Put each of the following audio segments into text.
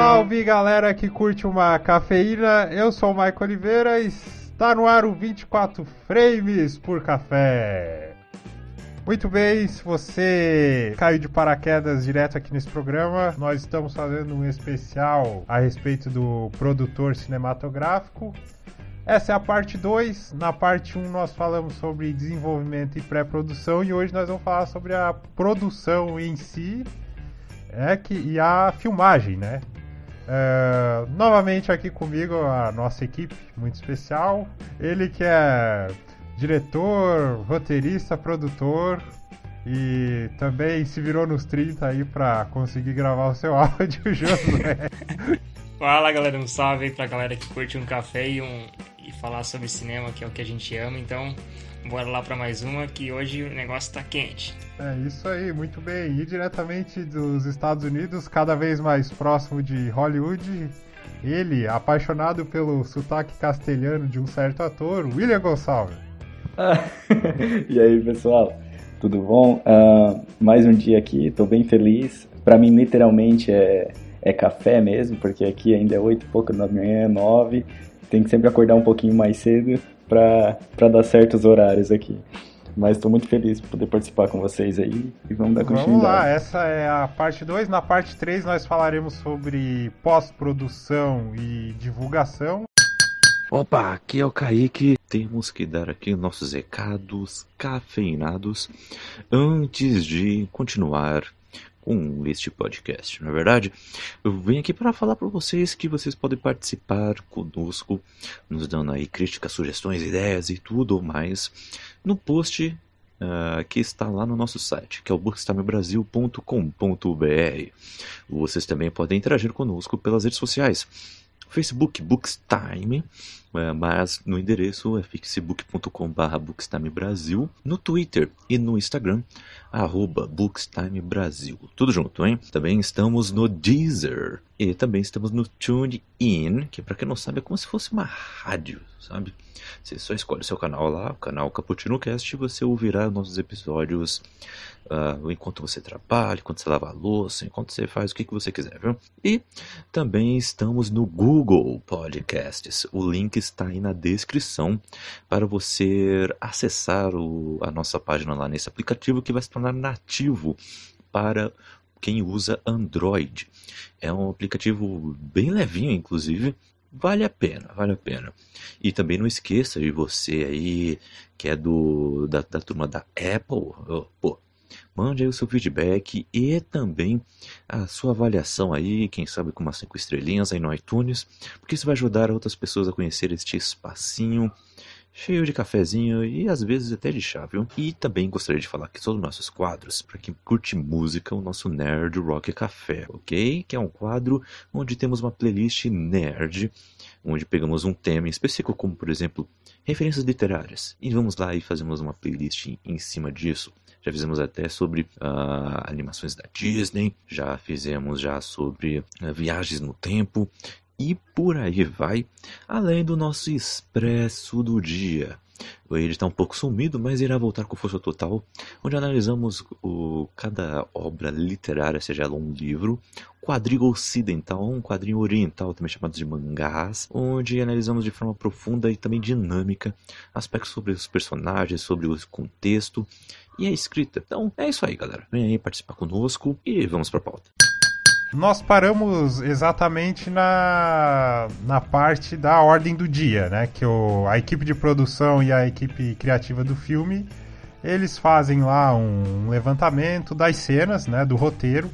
Salve galera que curte uma cafeína, eu sou o Maico Oliveira e está no ar o 24 frames por café. Muito bem, se você caiu de paraquedas direto aqui nesse programa, nós estamos fazendo um especial a respeito do produtor cinematográfico. Essa é a parte 2. Na parte 1 um, nós falamos sobre desenvolvimento e pré-produção e hoje nós vamos falar sobre a produção em si é que, e a filmagem, né? É, novamente aqui comigo a nossa equipe muito especial. Ele que é diretor, roteirista, produtor e também se virou nos 30 aí para conseguir gravar o seu áudio, Josué. Fala galera, um salve aí pra galera que curte um café e, um, e falar sobre cinema, que é o que a gente ama. Então, bora lá para mais uma, que hoje o negócio tá quente. É isso aí, muito bem. E diretamente dos Estados Unidos, cada vez mais próximo de Hollywood, ele, apaixonado pelo sotaque castelhano de um certo ator, William Gonçalves. e aí, pessoal? Tudo bom? Uh, mais um dia aqui, tô bem feliz. Para mim, literalmente, é é café mesmo, porque aqui ainda é oito e pouco da manhã, nove. Tem que sempre acordar um pouquinho mais cedo para dar certos horários aqui. Mas estou muito feliz por poder participar com vocês aí e vamos dar continuidade. Vamos lá, essa é a parte 2. Na parte 3 nós falaremos sobre pós-produção e divulgação. Opa, aqui é o Kaique. Temos que dar aqui nossos recados cafeinados antes de continuar com este podcast, não é verdade? Eu venho aqui para falar para vocês que vocês podem participar conosco, nos dando aí críticas, sugestões, ideias e tudo mais no post uh, que está lá no nosso site, que é o bookstimebrasil.com.br. Vocês também podem interagir conosco pelas redes sociais. Facebook Bookstime, mas no endereço é facebook.com.br bookstimebrasil, no Twitter e no Instagram, arroba bookstimebrasil. Tudo junto, hein? Também estamos no Deezer e também estamos no TuneIn, que para quem não sabe é como se fosse uma rádio, sabe? Você só escolhe o seu canal lá, o canal Caputino Cast, e você ouvirá nossos episódios uh, enquanto você trabalha, enquanto você lava a louça, enquanto você faz o que, que você quiser, viu? E também estamos no Google Podcasts. O link está aí na descrição para você acessar o, a nossa página lá nesse aplicativo que vai se tornar nativo para quem usa Android. É um aplicativo bem levinho, inclusive. Vale a pena, vale a pena. E também não esqueça de você aí, que é do da, da turma da Apple, pô, Mande aí o seu feedback e também a sua avaliação aí, quem sabe com umas 5 estrelinhas aí no iTunes, porque isso vai ajudar outras pessoas a conhecer este espacinho cheio de cafezinho e às vezes até de chá, viu? E também gostaria de falar todos os nossos quadros, para quem curte música, o nosso Nerd Rock Café, ok? Que é um quadro onde temos uma playlist nerd, onde pegamos um tema específico, como por exemplo referências literárias, e vamos lá e fazemos uma playlist em cima disso. Já fizemos até sobre uh, animações da Disney, já fizemos já sobre uh, viagens no tempo e por aí vai, além do nosso expresso do dia. Ele está um pouco sumido, mas irá voltar com força total, onde analisamos o, cada obra literária, seja ela um livro, quadrinho ocidental, um quadrinho oriental, também chamado de mangás, onde analisamos de forma profunda e também dinâmica aspectos sobre os personagens, sobre o contexto e a escrita. Então é isso aí, galera. Vem aí participar conosco e vamos para a pauta. Nós paramos exatamente na, na parte da ordem do dia, né? Que o, a equipe de produção e a equipe criativa do filme eles fazem lá um levantamento das cenas, né? Do roteiro.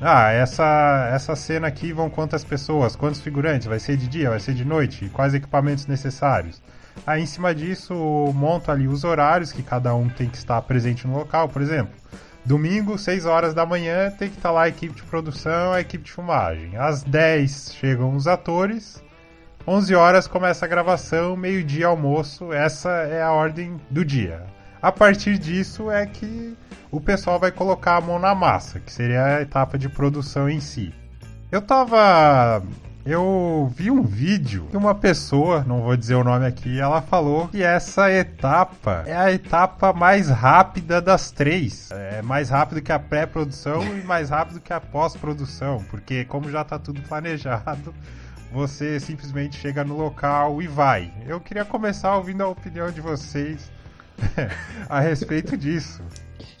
Ah, essa, essa cena aqui vão quantas pessoas, quantos figurantes, vai ser de dia, vai ser de noite, quais equipamentos necessários. Aí em cima disso monto ali os horários que cada um tem que estar presente no local, por exemplo. Domingo, 6 horas da manhã, tem que estar lá a equipe de produção, a equipe de filmagem. Às 10 chegam os atores, 11 horas começa a gravação, meio-dia almoço, essa é a ordem do dia. A partir disso é que o pessoal vai colocar a mão na massa, que seria a etapa de produção em si. Eu tava Eu vi um vídeo que uma pessoa, não vou dizer o nome aqui, ela falou que essa etapa é a etapa mais rápida das três. É mais rápido que a pré-produção e mais rápido que a pós-produção, porque como já está tudo planejado, você simplesmente chega no local e vai. Eu queria começar ouvindo a opinião de vocês a respeito disso.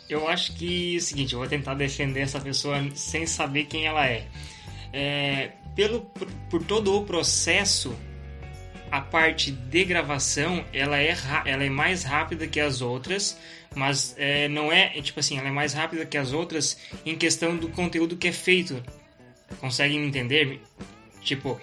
Eu acho que é o seguinte, eu vou tentar defender essa pessoa sem saber quem ela é. é pelo, por, por, todo o processo, a parte de gravação ela é, ela é mais rápida que as outras, mas é, não é, é, tipo assim, ela é mais rápida que as outras em questão do conteúdo que é feito. Conseguem entender? Tipo,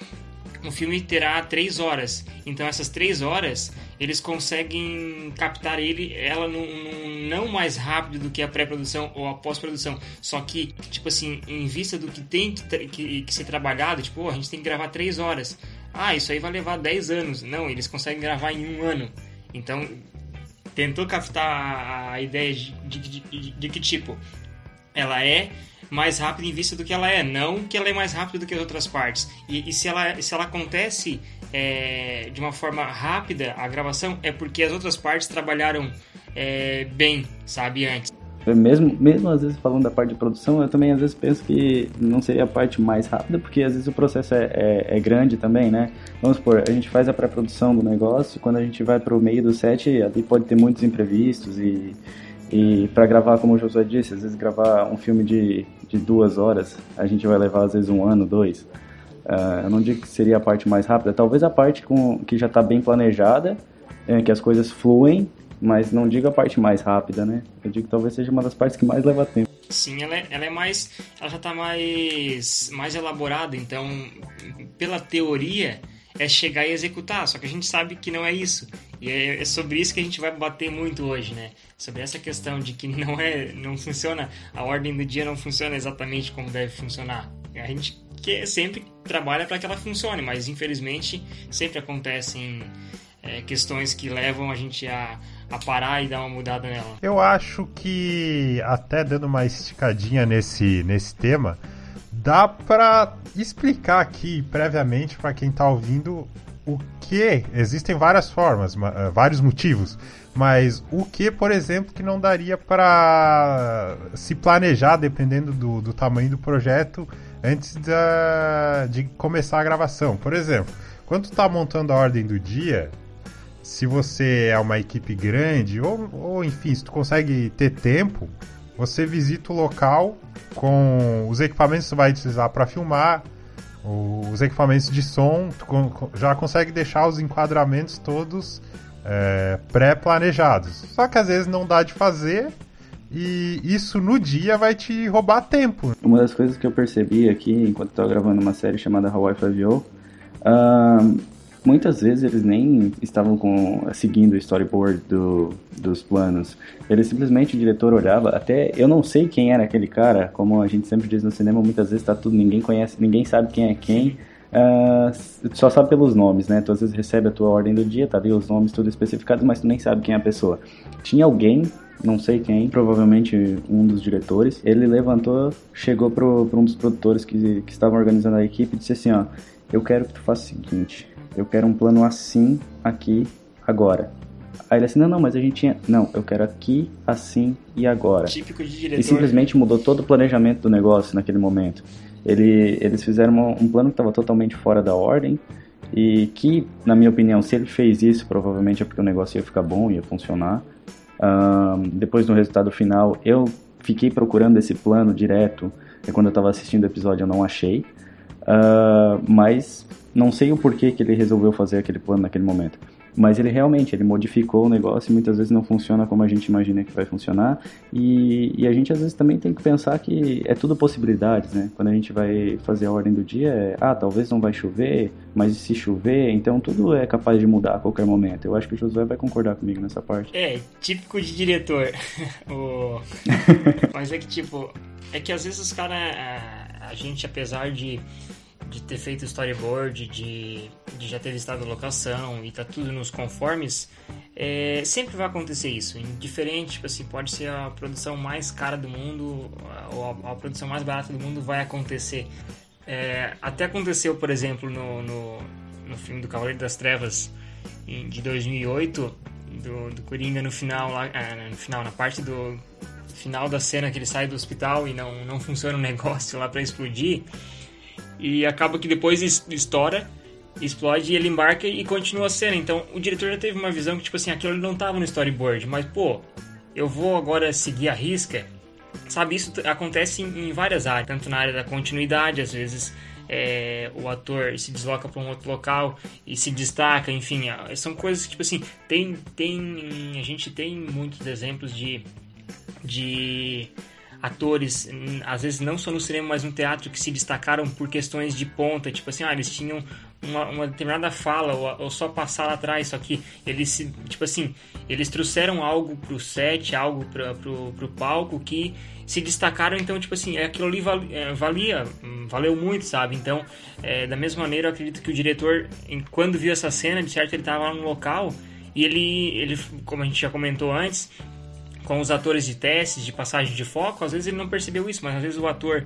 um filme terá três horas. Então essas três horas eles conseguem captar ele, ela num, num não mais rápido do que a pré-produção ou a pós-produção. Só que, tipo assim, em vista do que tem que, que, que ser trabalhado, tipo, oh, a gente tem que gravar três horas. Ah, isso aí vai levar 10 anos. Não, eles conseguem gravar em um ano. Então, tentou captar a ideia de, de, de, de que, tipo, ela é mais rápida em vista do que ela é, não que ela é mais rápida do que as outras partes. E, e se, ela, se ela acontece é, de uma forma rápida, a gravação, é porque as outras partes trabalharam é, bem, sabe, antes. Mesmo, mesmo às vezes falando da parte de produção, eu também às vezes penso que não seria a parte mais rápida, porque às vezes o processo é, é, é grande também, né? Vamos supor, a gente faz a pré-produção do negócio, quando a gente vai para o meio do set, ali pode ter muitos imprevistos e e para gravar, como o Josué disse, às vezes gravar um filme de, de duas horas, a gente vai levar às vezes um ano, dois. Uh, eu não digo que seria a parte mais rápida, talvez a parte com, que já está bem planejada, é, que as coisas fluem, mas não digo a parte mais rápida, né? Eu digo que talvez seja uma das partes que mais leva tempo. Sim, ela é, ela é mais. Ela já está mais, mais elaborada, então, pela teoria é chegar e executar, só que a gente sabe que não é isso. E é, é, sobre isso que a gente vai bater muito hoje, né? Sobre essa questão de que não é, não funciona, a ordem do dia não funciona exatamente como deve funcionar. A gente que sempre trabalha para que ela funcione, mas infelizmente sempre acontecem é, questões que levam a gente a, a parar e dar uma mudada nela. Eu acho que até dando uma esticadinha nesse, nesse tema, dá para explicar aqui previamente para quem está ouvindo o que existem várias formas, eh, vários motivos, mas o que, por exemplo, que não daria para se planejar dependendo do, do tamanho do projeto antes da, de começar a gravação. Por exemplo, quando está montando a ordem do dia, se você é uma equipe grande ou, ou enfim, se tu consegue ter tempo, você visita o local com os equipamentos que você vai utilizar para filmar, os equipamentos de som, já consegue deixar os enquadramentos todos é, pré-planejados. Só que às vezes não dá de fazer e isso no dia vai te roubar tempo. Uma das coisas que eu percebi aqui enquanto estava gravando uma série chamada Hawaii 5 uh, muitas vezes eles nem estavam com, seguindo o storyboard do, dos planos. Eles simplesmente o diretor olhava, até eu não sei quem era aquele cara, como a gente sempre diz no cinema, muitas vezes tá tudo, ninguém conhece, ninguém sabe quem é quem. Uh, só sabe pelos nomes, né? Tu às vezes recebe a tua ordem do dia, tá ali os nomes tudo especificados, mas tu nem sabe quem é a pessoa. Tinha alguém, não sei quem, provavelmente um dos diretores, ele levantou, chegou pro um dos produtores que, que estavam organizando a equipe e disse assim, ó, eu quero que tu faça o seguinte, eu quero um plano assim, aqui, agora. Aí ele assim, não, não, mas a gente tinha. Não, eu quero aqui, assim e agora. Típico de diretor. E simplesmente mudou todo o planejamento do negócio naquele momento. Ele, eles fizeram um plano que estava totalmente fora da ordem. E que, na minha opinião, se ele fez isso, provavelmente é porque o negócio ia ficar bom, ia funcionar. Um, depois do resultado final, eu fiquei procurando esse plano direto. E quando eu estava assistindo o episódio, eu não achei. Uh, mas não sei o porquê que ele resolveu fazer aquele plano naquele momento. Mas ele realmente, ele modificou o negócio e muitas vezes não funciona como a gente imagina que vai funcionar. E, e a gente às vezes também tem que pensar que é tudo possibilidades, né? Quando a gente vai fazer a ordem do dia, é, ah, talvez não vai chover, mas se chover, então tudo é capaz de mudar a qualquer momento. Eu acho que o Josué vai concordar comigo nessa parte. É, típico de diretor. o... mas é que tipo, é que às vezes os caras, a, a gente apesar de de ter feito storyboard, de, de já ter visitado a locação e tá tudo nos conformes, é, sempre vai acontecer isso. Indiferente, tipo assim, pode ser a produção mais cara do mundo ou a, a produção mais barata do mundo, vai acontecer. É, até aconteceu, por exemplo, no, no, no filme do Cavaleiro das Trevas de 2008, do, do Coringa no final, lá, ah, no final, na parte do final da cena que ele sai do hospital e não, não funciona o negócio lá para explodir. E acaba que depois estoura, explode e ele embarca e continua a cena. Então o diretor já teve uma visão que, tipo assim, aquilo não tava no storyboard, mas pô, eu vou agora seguir a risca. Sabe, isso acontece em, em várias áreas, tanto na área da continuidade, às vezes é, o ator se desloca para um outro local e se destaca, enfim, são coisas que, tipo assim, tem, tem, a gente tem muitos exemplos de, de atores, às vezes não só no cinema, mas no teatro, que se destacaram por questões de ponta, tipo assim, ah, eles tinham uma, uma determinada fala ou, ou, só passar lá atrás, só que eles se, tipo assim, eles trouxeram algo pro set, algo pra, pro, pro palco que se destacaram, então, tipo assim, aquilo ali valia, valia valeu muito, sabe? Então, é, da mesma maneira, eu acredito que o diretor, quando viu essa cena, de certo, ele estava lá no local e ele, ele, como a gente já comentou antes, com os atores de testes, de passagem de foco, às vezes ele não percebeu isso, mas às vezes o ator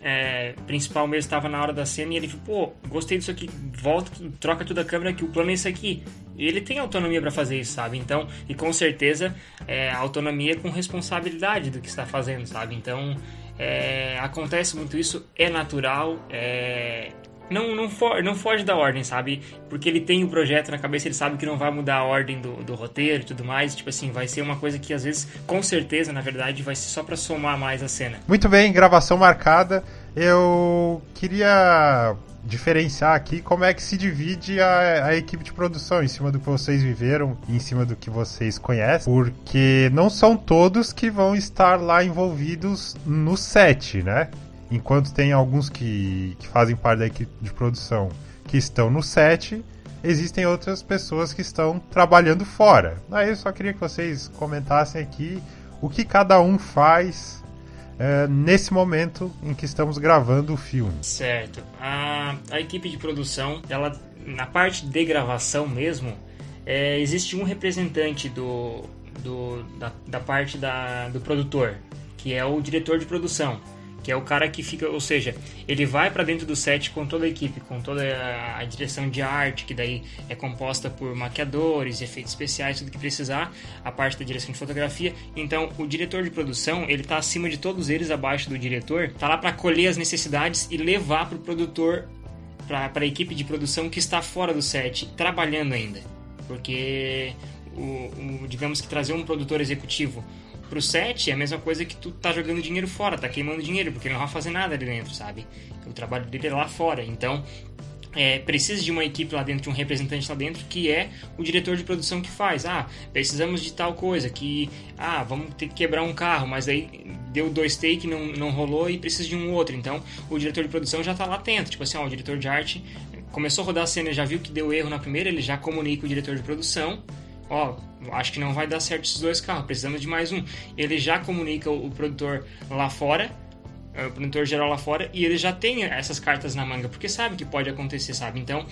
é, principal mesmo estava na hora da cena e ele falou, pô, gostei disso aqui, volta, troca tudo a câmera que o plano é esse aqui. Ele tem autonomia para fazer isso, sabe? Então, e com certeza, é, autonomia com responsabilidade do que está fazendo, sabe? Então, é, acontece muito isso, é natural, é, não, não, for, não foge da ordem, sabe? Porque ele tem o projeto na cabeça, ele sabe que não vai mudar a ordem do, do roteiro e tudo mais. Tipo assim, vai ser uma coisa que às vezes, com certeza, na verdade, vai ser só para somar mais a cena. Muito bem, gravação marcada. Eu queria diferenciar aqui como é que se divide a, a, equipe de produção em cima do que vocês viveram em cima do que vocês conhecem, porque não são todos que vão estar lá envolvidos no set, né? Enquanto tem alguns que, que fazem parte da equipe de produção que estão no set, existem outras pessoas que estão trabalhando fora. Aí eu só queria que vocês comentassem aqui o que cada um faz é, nesse momento em que estamos gravando o filme. Certo. A, a equipe de produção, ela na parte de gravação mesmo, é, existe um representante do, do da, da parte da, do produtor, que é o diretor de produção que é o cara que fica, ou seja, ele vai para dentro do set com toda a equipe, com toda a, direção de arte, que daí é composta por maquiadores, efeitos especiais, tudo que precisar, a parte da direção de fotografia. Então, o diretor de produção, ele tá acima de todos eles, abaixo do diretor, tá lá para colher as necessidades e levar pro produtor, para a equipe de produção que está fora do set, trabalhando ainda. Porque o, o digamos que trazer um produtor executivo pro set é a mesma coisa que tu tá jogando dinheiro fora, tá queimando dinheiro, porque ele não vai fazer nada ali dentro, sabe? O trabalho dele é lá fora. Então, é, precisa de uma equipe lá dentro, de um representante lá dentro, que é o diretor de produção que faz. Ah, precisamos de tal coisa, que ah, vamos ter que quebrar um carro, mas aí deu dois take, não, não rolou e precisa de um outro. Então, o diretor de produção já está lá atento. Tipo assim, ó, o diretor de arte começou a rodar a cena, já viu que deu erro na primeira, ele já comunica o diretor de produção ó, acho que não vai dar certo esses dois carros, precisamos de mais um. Ele já comunica o, produtor lá fora, é, o produtor geral lá fora, e ele já tem essas cartas na manga, porque sabe que pode acontecer, sabe? Então,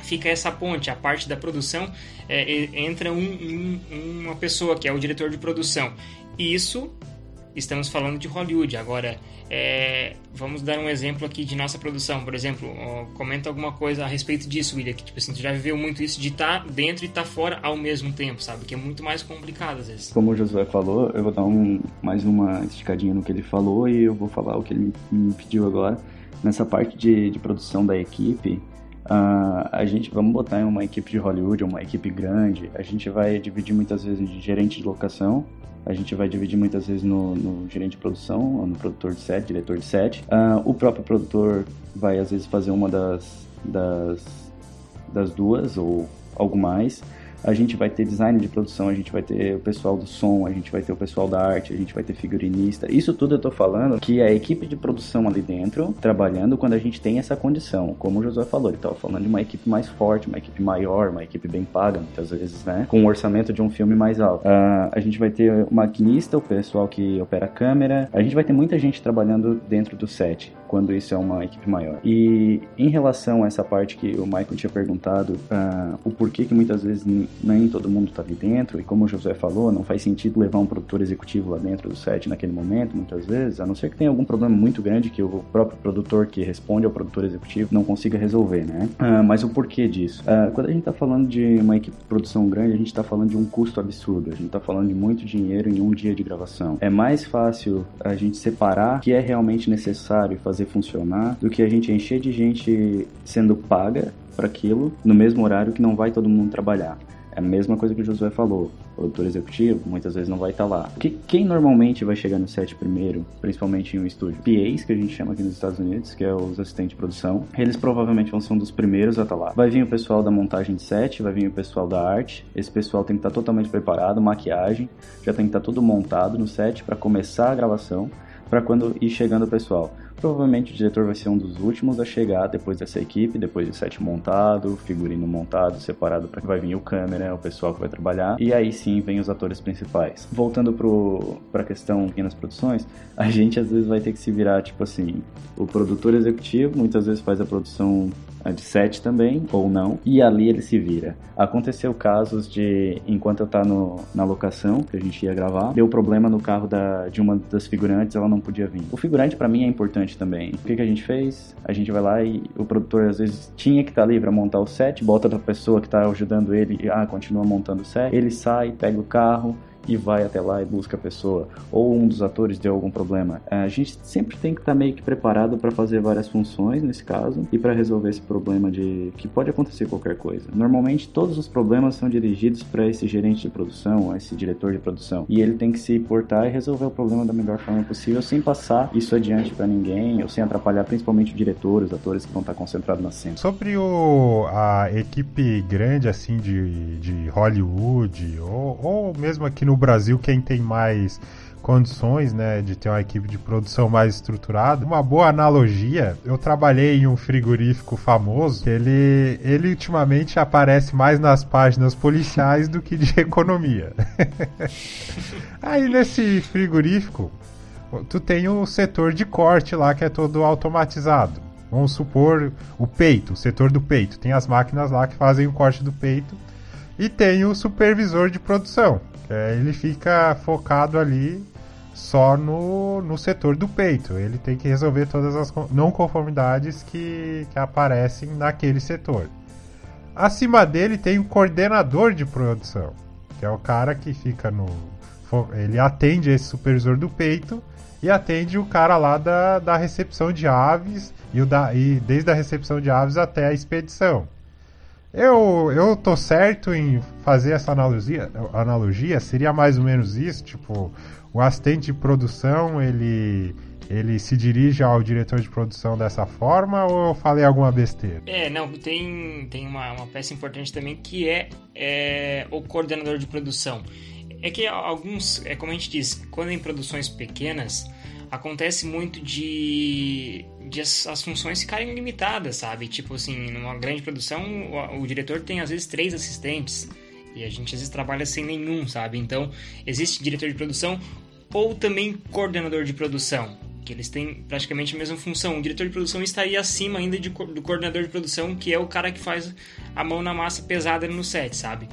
fica essa ponte, a parte da produção, é, entra um, um, uma pessoa que é o diretor de produção. E isso estamos falando de Hollywood. Agora, é, vamos dar um exemplo aqui de nossa produção. Por exemplo, comenta alguma coisa a respeito disso, William. Que tipo assim, tu já viveu muito isso de estar tá dentro e estar tá fora ao mesmo tempo, sabe? Que é muito mais complicado às vezes. Como o Josué falou, eu vou dar um, mais uma esticadinha no que ele falou e eu vou falar o que ele me pediu agora. Nessa parte de, de produção da equipe, Uh, a gente, vamos botar em uma equipe de Hollywood, uma equipe grande, a gente vai dividir muitas vezes de gerente de locação, a gente vai dividir muitas vezes no, no gerente de produção, ou no produtor de set, diretor de set. Uh, o próprio produtor vai às vezes fazer uma das, das, das duas ou algo mais a gente vai ter design de produção, a gente vai ter o pessoal do som, a gente vai ter o pessoal da arte, a gente vai ter figurinista. Isso tudo eu tô falando que é a equipe de produção ali dentro trabalhando quando a gente tem essa condição. Como o Josué falou, ele tava falando de uma equipe mais forte, uma equipe maior, uma equipe bem paga, muitas vezes, né? Com o orçamento de um filme mais alto. Uh, a gente vai ter o maquinista, o pessoal que opera a câmera, a gente vai ter muita gente trabalhando dentro do set. Quando isso é uma equipe maior. E em relação a essa parte que o Michael tinha perguntado, uh, o porquê que muitas vezes nem todo mundo está ali dentro, e como o José falou, não faz sentido levar um produtor executivo lá dentro do set naquele momento, muitas vezes, a não ser que tenha algum problema muito grande que o próprio produtor que responde ao produtor executivo não consiga resolver, né? Uh, mas o porquê disso? Uh, quando a gente está falando de uma equipe de produção grande, a gente está falando de um custo absurdo, a gente está falando de muito dinheiro em um dia de gravação. É mais fácil a gente separar o que é realmente necessário fazer funcionar do que a gente encher de gente sendo paga para aquilo no mesmo horário que não vai todo mundo trabalhar. É a mesma coisa que o Josué falou. O produtor executivo muitas vezes não vai estar tá lá. Que, quem normalmente vai chegar no set primeiro, principalmente em um estúdio? PAs, que a gente chama aqui nos Estados Unidos, que é os assistentes de produção. Eles provavelmente vão ser um dos primeiros a estar tá lá. Vai vir o pessoal da montagem de set, vai vir o pessoal da arte. Esse pessoal tem que estar tá totalmente preparado, maquiagem, já tem que estar tudo montado no set para começar a gravação, para quando ir chegando o pessoal. Provavelmente o diretor vai ser um dos últimos a chegar depois dessa equipe, depois de set montado, figurino montado, separado para que vai vir o câmera, o pessoal que vai trabalhar, e aí sim vem os atores principais. Voltando para a questão pequenas produções, a gente às vezes vai ter que se virar tipo assim, o produtor executivo muitas vezes faz a produção de 7 também, ou não, e ali ele se vira. Aconteceu casos de, enquanto eu tava no, na locação, que a gente ia gravar, deu problema no carro da, de uma das figurantes, ela não podia vir. O figurante para mim é importante também. O que, que a gente fez? A gente vai lá e o produtor às vezes tinha que estar tá ali pra montar o set, bota outra pessoa que tá ajudando ele e ah, continua montando o set. Ele sai, pega o carro, e vai até lá e busca a pessoa, ou um dos atores deu algum problema. É, a gente sempre tem que estar tá meio que preparado para fazer várias funções nesse caso e para resolver esse problema de que pode acontecer qualquer coisa. Normalmente todos os problemas são dirigidos para esse gerente de produção, esse diretor de produção, e ele tem que se portar e resolver o problema da melhor forma possível sem passar isso adiante para ninguém ou sem atrapalhar principalmente o diretor, os atores que vão estar concentrados na cena. Sobre o, a equipe grande assim de, de Hollywood ou, ou mesmo aqui no Brasil quem tem mais condições, né, de ter uma equipe de produção mais estruturada. Uma boa analogia, eu trabalhei em um frigorífico famoso, ele, ele ultimamente aparece mais nas páginas policiais do que de economia. Aí nesse frigorífico, tu tem o setor de corte lá que é todo automatizado. Vamos supor o peito, o setor do peito. Tem as máquinas lá que fazem o corte do peito. E tem o supervisor de produção, é, ele fica focado ali só no, no setor do peito. Ele tem que resolver todas as não conformidades que, que aparecem naquele setor. Acima dele tem o coordenador de produção, que é o cara que fica no. Ele atende esse supervisor do peito e atende o cara lá da, da recepção de aves e, o da, e desde a recepção de aves até a expedição. Eu, eu tô certo em fazer essa analogia, analogia, seria mais ou menos isso, tipo, o assistente de produção, ele ele se dirige ao diretor de produção dessa forma ou eu falei alguma besteira? É, não, tem, tem uma, uma peça importante também que é, é o coordenador de produção. É que alguns, é como a gente diz, quando em produções pequenas, acontece muito de, de as, as, funções ficarem limitadas, sabe? Tipo assim, numa grande produção, o, o, diretor tem às vezes três assistentes e a gente às vezes trabalha sem nenhum, sabe? Então, existe diretor de produção ou também coordenador de produção, que eles têm praticamente a mesma função. O diretor de produção estaria acima ainda de, do coordenador de produção, que é o cara que faz a mão na massa pesada no set, sabe?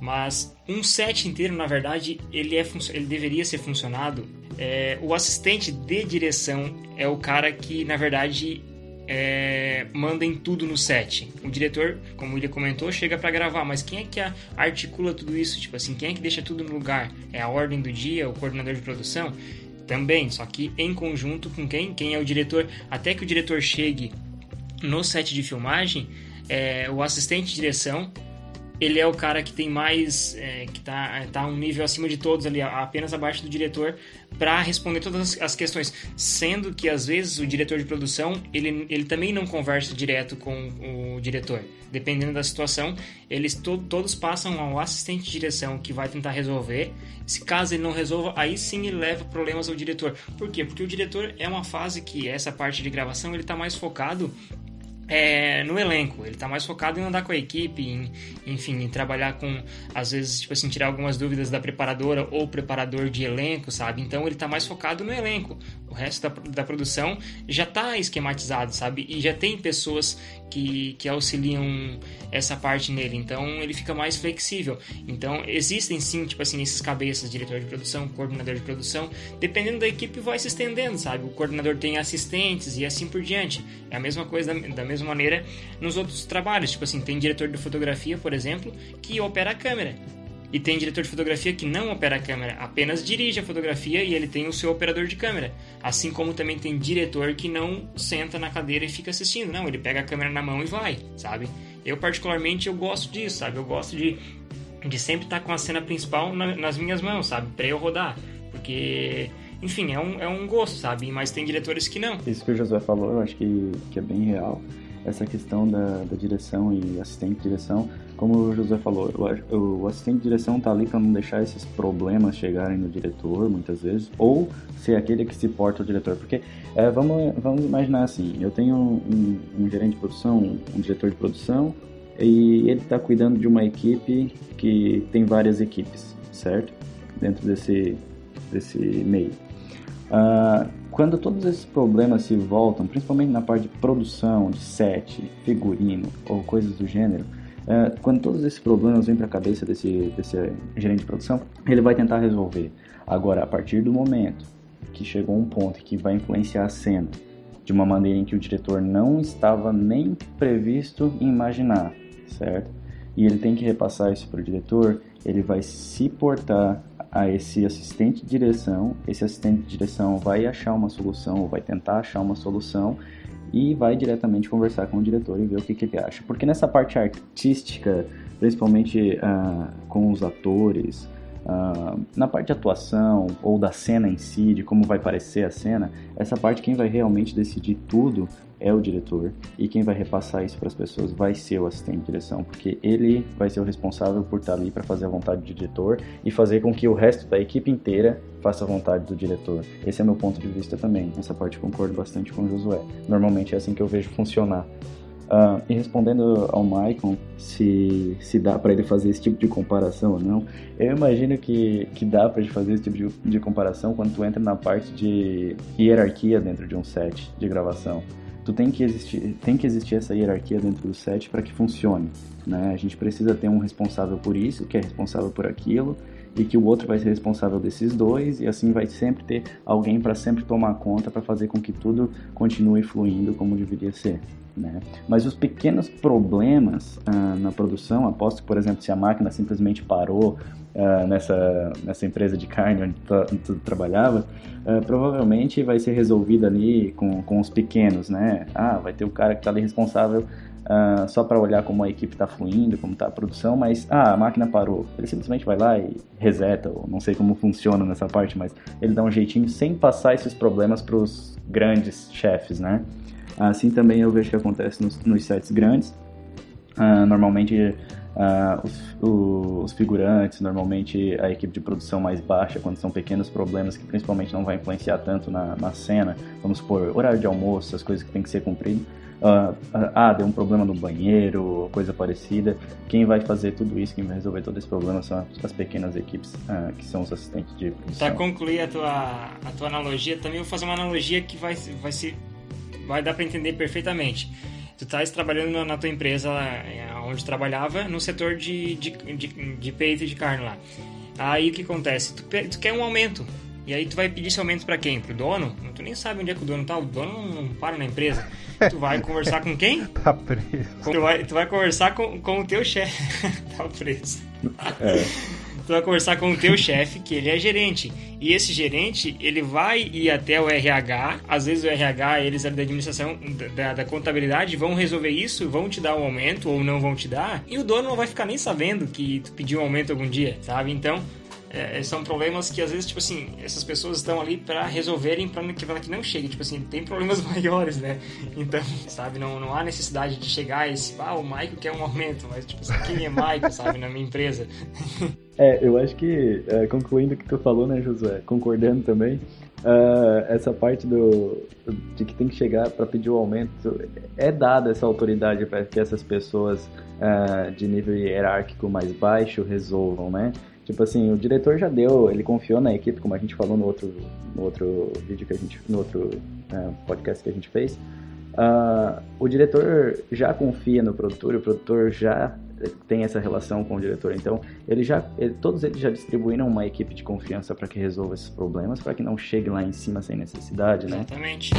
Mas um set inteiro, na verdade, ele, é, ele deveria ser funcionado. É, o assistente de direção é o cara que, na verdade, é, manda em tudo no set. O diretor, como ele comentou, chega para gravar, mas quem é que articula tudo isso? Tipo assim, quem é que deixa tudo no lugar? É a ordem do dia, o coordenador de produção? Também, só que em conjunto com quem? Quem é o diretor? Até que o diretor chegue no set de filmagem, é, o assistente de direção ele é o cara que tem mais. É, que tá, tá um nível acima de todos ali, apenas abaixo do diretor, para responder todas as questões. Sendo que às vezes o diretor de produção ele, ele também não conversa direto com o diretor. Dependendo da situação, eles to, todos passam ao assistente de direção que vai tentar resolver. Se caso ele não resolva, aí sim ele leva problemas ao diretor. Por quê? Porque o diretor é uma fase que essa parte de gravação ele está mais focado é, no elenco. Ele está mais focado em andar com a equipe, em, enfim, em trabalhar com, às vezes, tipo assim, tirar algumas dúvidas da preparadora ou preparador de elenco, sabe? Então ele está mais focado no elenco. resto da, da produção já está esquematizado, sabe? E já tem pessoas que, que auxiliam essa parte nele, então ele fica mais flexível. Então existem sim, tipo assim, esses cabeças, diretor de produção, coordenador de produção, dependendo da equipe vai se estendendo, sabe? O coordenador tem assistentes e assim por diante. É a mesma coisa da, da mesma maneira nos outros trabalhos, tipo assim, tem diretor de fotografia, por exemplo, que opera a câmera. E tem diretor de fotografia que não opera a câmera, apenas dirige a fotografia e ele tem o seu operador de câmera. Assim como também tem diretor que não senta na cadeira e fica assistindo. Não, ele pega a câmera na mão e vai, sabe? Eu particularmente eu gosto disso, sabe? Eu gosto de, de sempre estar com a cena principal na, nas minhas mãos, sabe? Pra eu rodar. Porque, enfim, é um, é um gosto, sabe? Mas tem diretores que não. Isso que o Josué falou, eu acho que, que é bem real. Essa questão da, da direção e assistente de direção como o José falou, o, assistente de direção tá ali para não deixar esses problemas chegarem no diretor, muitas vezes, ou ser aquele que se porta o diretor. Porque é, vamos, vamos imaginar assim: eu tenho um, um gerente de produção, um diretor de produção, e ele está cuidando de uma equipe que tem várias equipes, certo? Dentro desse, desse meio. Uh, quando todos esses problemas se voltam, principalmente na parte de produção, de set, figurino ou coisas do gênero, é, quando todos esses problemas vêm para a cabeça desse, desse gerente de produção, ele vai tentar resolver. Agora, a partir do momento que chegou um ponto que vai influenciar a cena de uma maneira em que o diretor não estava nem previsto imaginar, certo? E ele tem que repassar isso para o diretor, ele vai se portar a esse assistente de direção, esse assistente de direção vai achar uma solução, ou vai tentar achar uma solução, e vai diretamente conversar com o diretor e ver o que, que ele acha. Porque nessa parte artística, principalmente uh, com os atores, uh, na parte de atuação ou da cena em si, de como vai parecer a cena, essa parte quem vai realmente decidir tudo é o diretor e quem vai repassar isso para as pessoas vai ser o assistente de direção, porque ele vai ser o responsável por estar ali para fazer a vontade do diretor e fazer com que o resto da equipe inteira faça a vontade do diretor. Esse é meu ponto de vista também. Nessa parte concordo bastante com o Josué. Normalmente é assim que eu vejo funcionar. Uh, e respondendo ao Maicon se, se dá para ele fazer esse tipo de comparação ou não, eu imagino que, que dá para ele fazer esse tipo de, de comparação quando tu entra na parte de hierarquia dentro de um set de gravação tu tem que existir, tem que existir essa hierarquia dentro do set para que funcione, né? A gente precisa ter um responsável por isso, que é responsável por aquilo, e que o outro vai ser responsável desses dois, e assim vai sempre ter alguém para sempre tomar conta para fazer com que tudo continue fluindo como deveria ser. Né? Mas os pequenos problemas ah, na produção, aposto que, por exemplo, se a máquina simplesmente parou uh, nessa, nessa empresa de carne onde tu, trabalhava, uh, provavelmente vai ser resolvida ali com, com os pequenos, né? Ah, vai ter o cara que está ali responsável uh, só para olhar como a equipe está fluindo, como está a produção, mas ah, a máquina parou. Ele simplesmente vai lá e reseta, ou não sei como funciona nessa parte, mas ele dá um jeitinho sem passar esses problemas para os grandes chefes, né? Assim também eu vejo que acontece nos, nos sets grandes. Uh, normalmente Uh, os, os, figurantes, normalmente a equipe de produção mais baixa, quando são pequenos problemas que principalmente não vai influenciar tanto na, na cena, vamos supor, horário de almoço, as coisas que tem que ser cumprido. Uh, ah, deu um problema no banheiro, coisa parecida. Quem vai fazer tudo isso, quem vai resolver todo esse problema são as pequenas equipes uh, que são os assistentes de produção. Para concluir a tua, a tua analogia, também vou fazer uma analogia que vai, vai, se, vai dar para entender perfeitamente tu estás trabalhando na, tua empresa é, onde trabalhava no setor de, de, de, de peito e de carne lá. Aí o que acontece? Tu, tu, quer um aumento. E aí tu vai pedir esse aumento para quem? Pro dono? Tu nem sabe onde é que o dono tá. O dono não, não para na empresa. Tu vai conversar com quem? Tá preso. Tu vai, tu vai conversar com, com o teu chefe. tá preso. É tu vai conversar com o teu chefe, que ele é gerente. E esse gerente, ele vai ir até o RH, às vezes o RH, eles da administração, da, da contabilidade, vão resolver isso, vão te dar um aumento ou não vão te dar, e o dono não vai ficar nem sabendo que tu pediu um aumento algum dia, sabe? Então, é, são problemas que às vezes, tipo assim, essas pessoas estão ali para resolverem para que, que não chegue. Tipo assim, tem problemas maiores, né? Então, sabe, não, não há necessidade de chegar e esse, ah, o Maico quer um aumento, mas tipo assim, quem é Maico, sabe, na minha empresa? É, eu acho que, é, concluindo o que tu falou, né, José, concordando também, uh, essa parte do de que tem que chegar para pedir o aumento, é dada essa autoridade para que essas pessoas uh, de nível hierárquico mais baixo resolvam, né? Tipo assim, o diretor já deu, ele confiou na equipe, como a gente falou no outro, no outro vídeo que a gente, no outro uh, podcast que a gente fez. Uh, o diretor já confia no produtor, o produtor já tem essa relação com o diretor. Então, ele já, ele, todos eles já distribuíram uma equipe de confiança para que resolva esses problemas, para que não chegue lá em cima sem necessidade, né? Exatamente.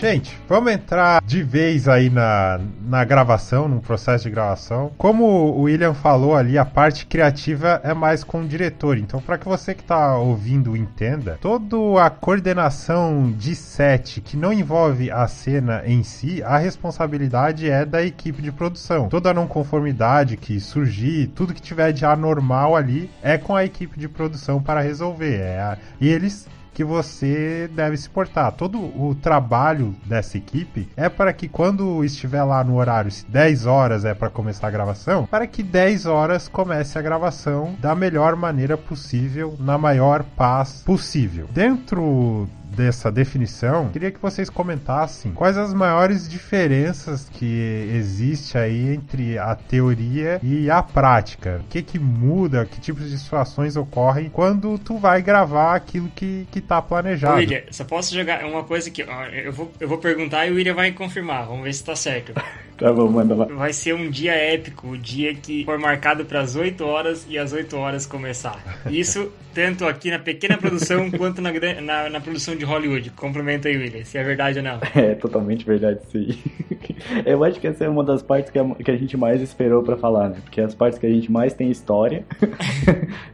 Gente, vamos entrar de vez aí na, na gravação, no processo de gravação. Como o William falou ali, a parte criativa é mais com o diretor. Então, para que você que está ouvindo entenda, toda a coordenação de set que não envolve a cena em si, a responsabilidade é da equipe de produção. Toda a não conformidade que surgir, tudo que tiver de anormal ali, é com a equipe de produção para resolver. É a... E eles que você deve se portar. Todo o trabalho dessa equipe é para que quando estiver lá no horário, se 10 horas é para começar a gravação, para que 10 horas comece a gravação da melhor maneira possível, na maior paz possível. Dentro dessa definição, queria que vocês comentassem quais as maiores diferenças que existe aí entre a teoria e a prática. O que que muda, que tipos de situações ocorrem quando tu vai gravar aquilo que, que tá planejado. William, só posso jogar uma coisa que eu vou, eu vou perguntar e o William vai confirmar. Vamos ver se tá certo. tá bom, manda lá. Vai ser um dia épico, o dia que for marcado para as 8 horas e as 8 horas começar. Isso tanto aqui na pequena produção quanto na, na, na produção de Hollywood. Complementa aí, William, se é verdade ou não. É totalmente verdade, sim. Eu acho que essa é uma das partes que a, que a gente mais esperou para falar, né? Porque as partes que a gente mais tem história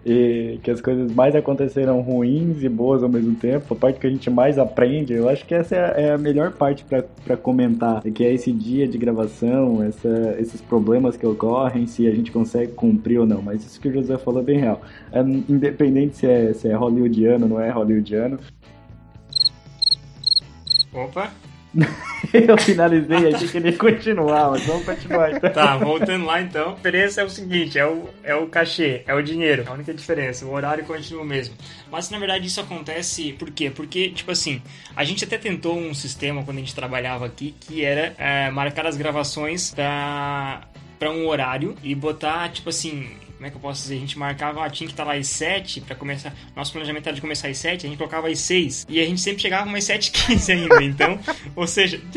e que as coisas mais aconteceram ruins e boas ao mesmo tempo, a parte que a gente mais aprende, eu acho que essa é a, é a melhor parte para comentar, que é esse dia de gravação, essa, esses problemas que ocorrem, se a gente consegue cumprir ou não. Mas isso que o José falou é bem real. É, independente se é, se é hollywoodiano ou não é hollywoodiano, Opa! eu finalizei, achei que ele continuar, mas vamos continuar então. Tá, voltando lá então. A diferença é o seguinte: é o, é o cachê, é o dinheiro. É a única diferença. O horário continua o mesmo. Mas na verdade isso acontece por quê? Porque, tipo assim, a gente até tentou um sistema quando a gente trabalhava aqui que era é, marcar as gravações pra, pra um horário e botar, tipo assim, como é que eu posso dizer? A gente marcava, ah, tinha que estar lá às 7 para começar. Nosso planejamento era de começar às 7, a gente colocava às 6. E a gente sempre chegava umas 7h15 ainda. Então, ou seja.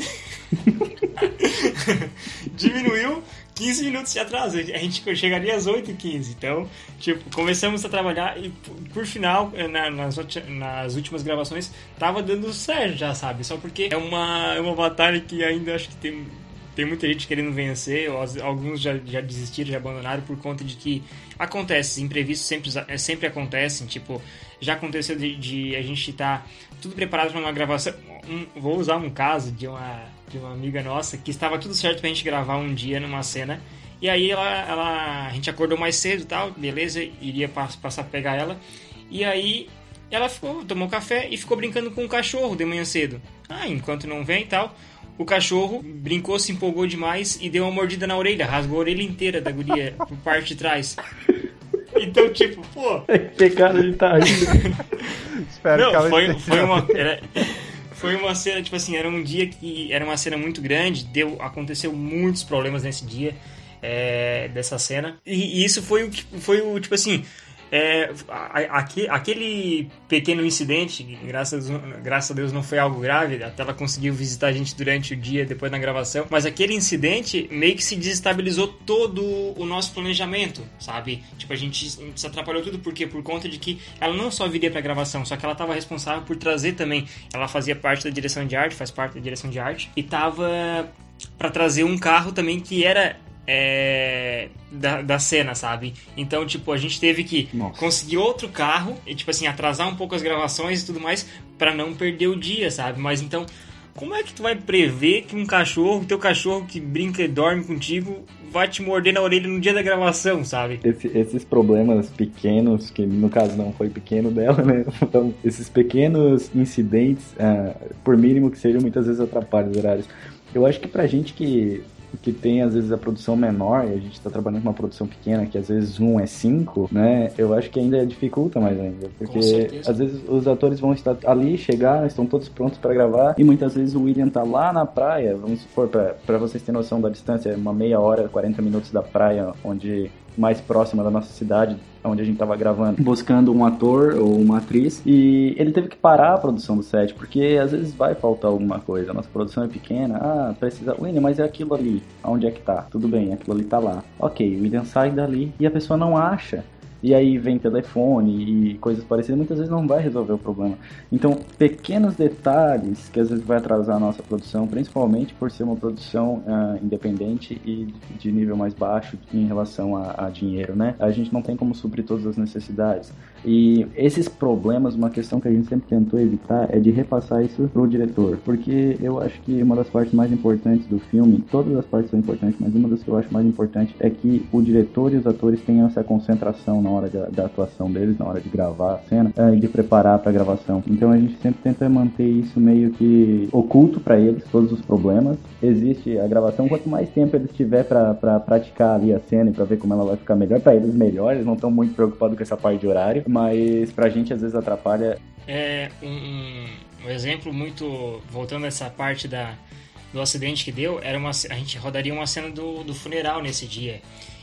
diminuiu 15 minutos de atraso. A gente chegaria às 8h15. Então, tipo, começamos a trabalhar e por final, eh, na, nas, nas últimas gravações, tava dando certo já, sabe? Só porque é uma, é uma batalha que ainda acho que tem tem muita gente querendo vencer, alguns já, já desistiram, já abandonaram por conta de que acontece, imprevistos sempre, é, sempre acontecem, tipo, já aconteceu de, de a gente estar tá tudo preparado para uma gravação. Um, vou usar um caso de uma, de uma amiga nossa que estava tudo certo pra gente gravar um dia numa cena. E aí ela, ela a gente acordou mais cedo e tal, beleza, iria passar a pegar ela. E aí ela ficou, tomou café e ficou brincando com o cachorro de manhã cedo. Ah, enquanto não vem e tal o cachorro brincou, se empolgou demais e deu uma mordida na orelha, rasgou a orelha inteira da guria por parte de trás. Então, tipo, pô. Pecado de tá rindo. Espero Não, que ela foi, foi uma. Era, foi uma cena, tipo assim, era um dia que. Era uma cena muito grande, deu, aconteceu muitos problemas nesse dia. É, dessa cena. E, e isso foi o, foi o, tipo assim, é, aquele pequeno incidente, graças, graças a Deus não foi algo grave, até ela conseguiu visitar a gente durante o dia, depois na gravação, mas aquele incidente meio que se desestabilizou todo o nosso planejamento, sabe? Tipo, a gente se atrapalhou tudo porque por conta de que ela não só viria pra gravação, só que ela estava responsável por trazer também, ela fazia parte da direção de arte, faz parte da direção de arte, e tava para trazer um carro também que era é, da, da cena, sabe? Então, tipo, a gente teve que Nossa. conseguir outro carro e, tipo assim, atrasar um pouco as gravações e tudo mais para não perder o dia, sabe? Mas então, como é que tu vai prever que um cachorro, teu cachorro que brinca e dorme contigo, vai te morder na orelha no dia da gravação, sabe? Esse, esses problemas pequenos, que no caso não foi pequeno dela, né? Então, esses pequenos incidentes, uh, por mínimo que sejam, muitas vezes atrapalham os horários. Eu acho que pra gente que que tem às vezes a produção menor e a gente está trabalhando com uma produção pequena que às vezes um é cinco, né? Eu acho que ainda dificulta mais ainda, porque às vezes os atores vão estar ali, chegar, estão todos prontos para gravar e muitas vezes o William tá lá na praia, vamos supor para vocês terem noção da distância, uma meia hora, 40 minutos da praia onde mais próxima da nossa cidade, onde a gente estava gravando, buscando um ator ou uma atriz, e ele teve que parar a produção do set, porque às vezes vai faltar alguma coisa. Nossa produção é pequena, ah, precisa. William, mas é aquilo ali. Onde é que tá? Tudo bem, aquilo ali tá lá. Ok, o William sai dali e a pessoa não acha e aí vem telefone e coisas parecidas, muitas vezes não vai resolver o problema. Então, pequenos detalhes que às vezes vai atrasar a nossa produção, principalmente por ser uma produção uh, independente e de nível mais baixo em relação a, a, dinheiro, né? A gente não tem como suprir todas as necessidades. E esses problemas, uma questão que a gente sempre tentou evitar é de repassar isso pro diretor, porque eu acho que uma das partes mais importantes do filme, todas as partes são importantes, mas uma das que eu acho mais importante é que o diretor e os atores tenham essa concentração na hora da, atuação deles, na hora de gravar a cena e de preparar para a gravação. Então a gente sempre tenta manter isso meio que oculto para eles, todos os problemas. Existe a gravação, quanto mais tempo eles tiver para praticar ali a cena e para ver como ela vai ficar melhor, para eles melhor, eles não estão muito preocupados com essa parte de horário, mas pra gente às vezes atrapalha. É um, um exemplo muito voltando a essa parte da do acidente que deu, era uma a gente rodaria uma cena do, do funeral nesse dia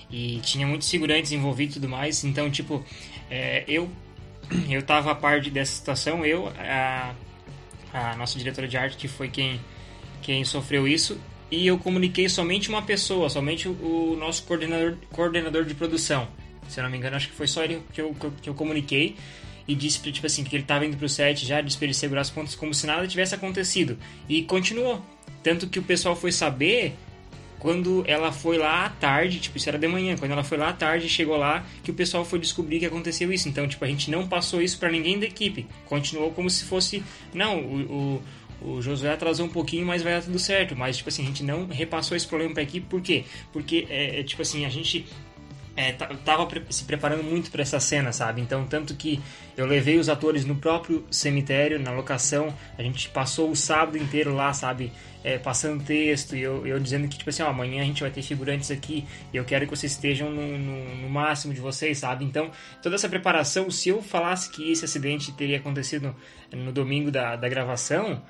e tinha muitos figurantes envolvidos e tudo mais. Então, tipo, é, eu eu tava a parte dessa situação, eu, a, a nossa diretora de arte, que foi quem, quem sofreu isso, e eu comuniquei somente uma pessoa, somente o, o nosso coordenador, coordenador de produção. Se eu não me engano, acho que foi só ele que eu, que eu comuniquei e disse tipo assim, que ele estava indo pro set já, disse pra ele segurar as pontas como se nada tivesse acontecido. E continuou. Tanto que o pessoal foi saber quando ela foi lá à tarde, tipo, isso era de manhã, quando ela foi lá à tarde, chegou lá, que o pessoal foi descobrir que aconteceu isso. Então, tipo, a gente não passou isso para ninguém da equipe. Continuou como se fosse, não, o, o, o Josué atrasou um pouquinho, mas vai dar tudo certo. Mas, tipo assim, a gente não repassou esse problema pra equipe, por quê? Porque, é, é tipo assim, a gente é, tava se preparando muito para essa cena, sabe? Então, tanto que eu levei os atores no próprio cemitério, na locação, a gente passou o sábado inteiro lá, sabe? é, passando texto e eu, eu dizendo que, tipo assim, ó, amanhã a gente vai ter figurantes aqui e eu quero que vocês estejam no, no, no, máximo de vocês, sabe? Então, toda essa preparação, se eu falasse que esse acidente teria acontecido no domingo da, da gravação,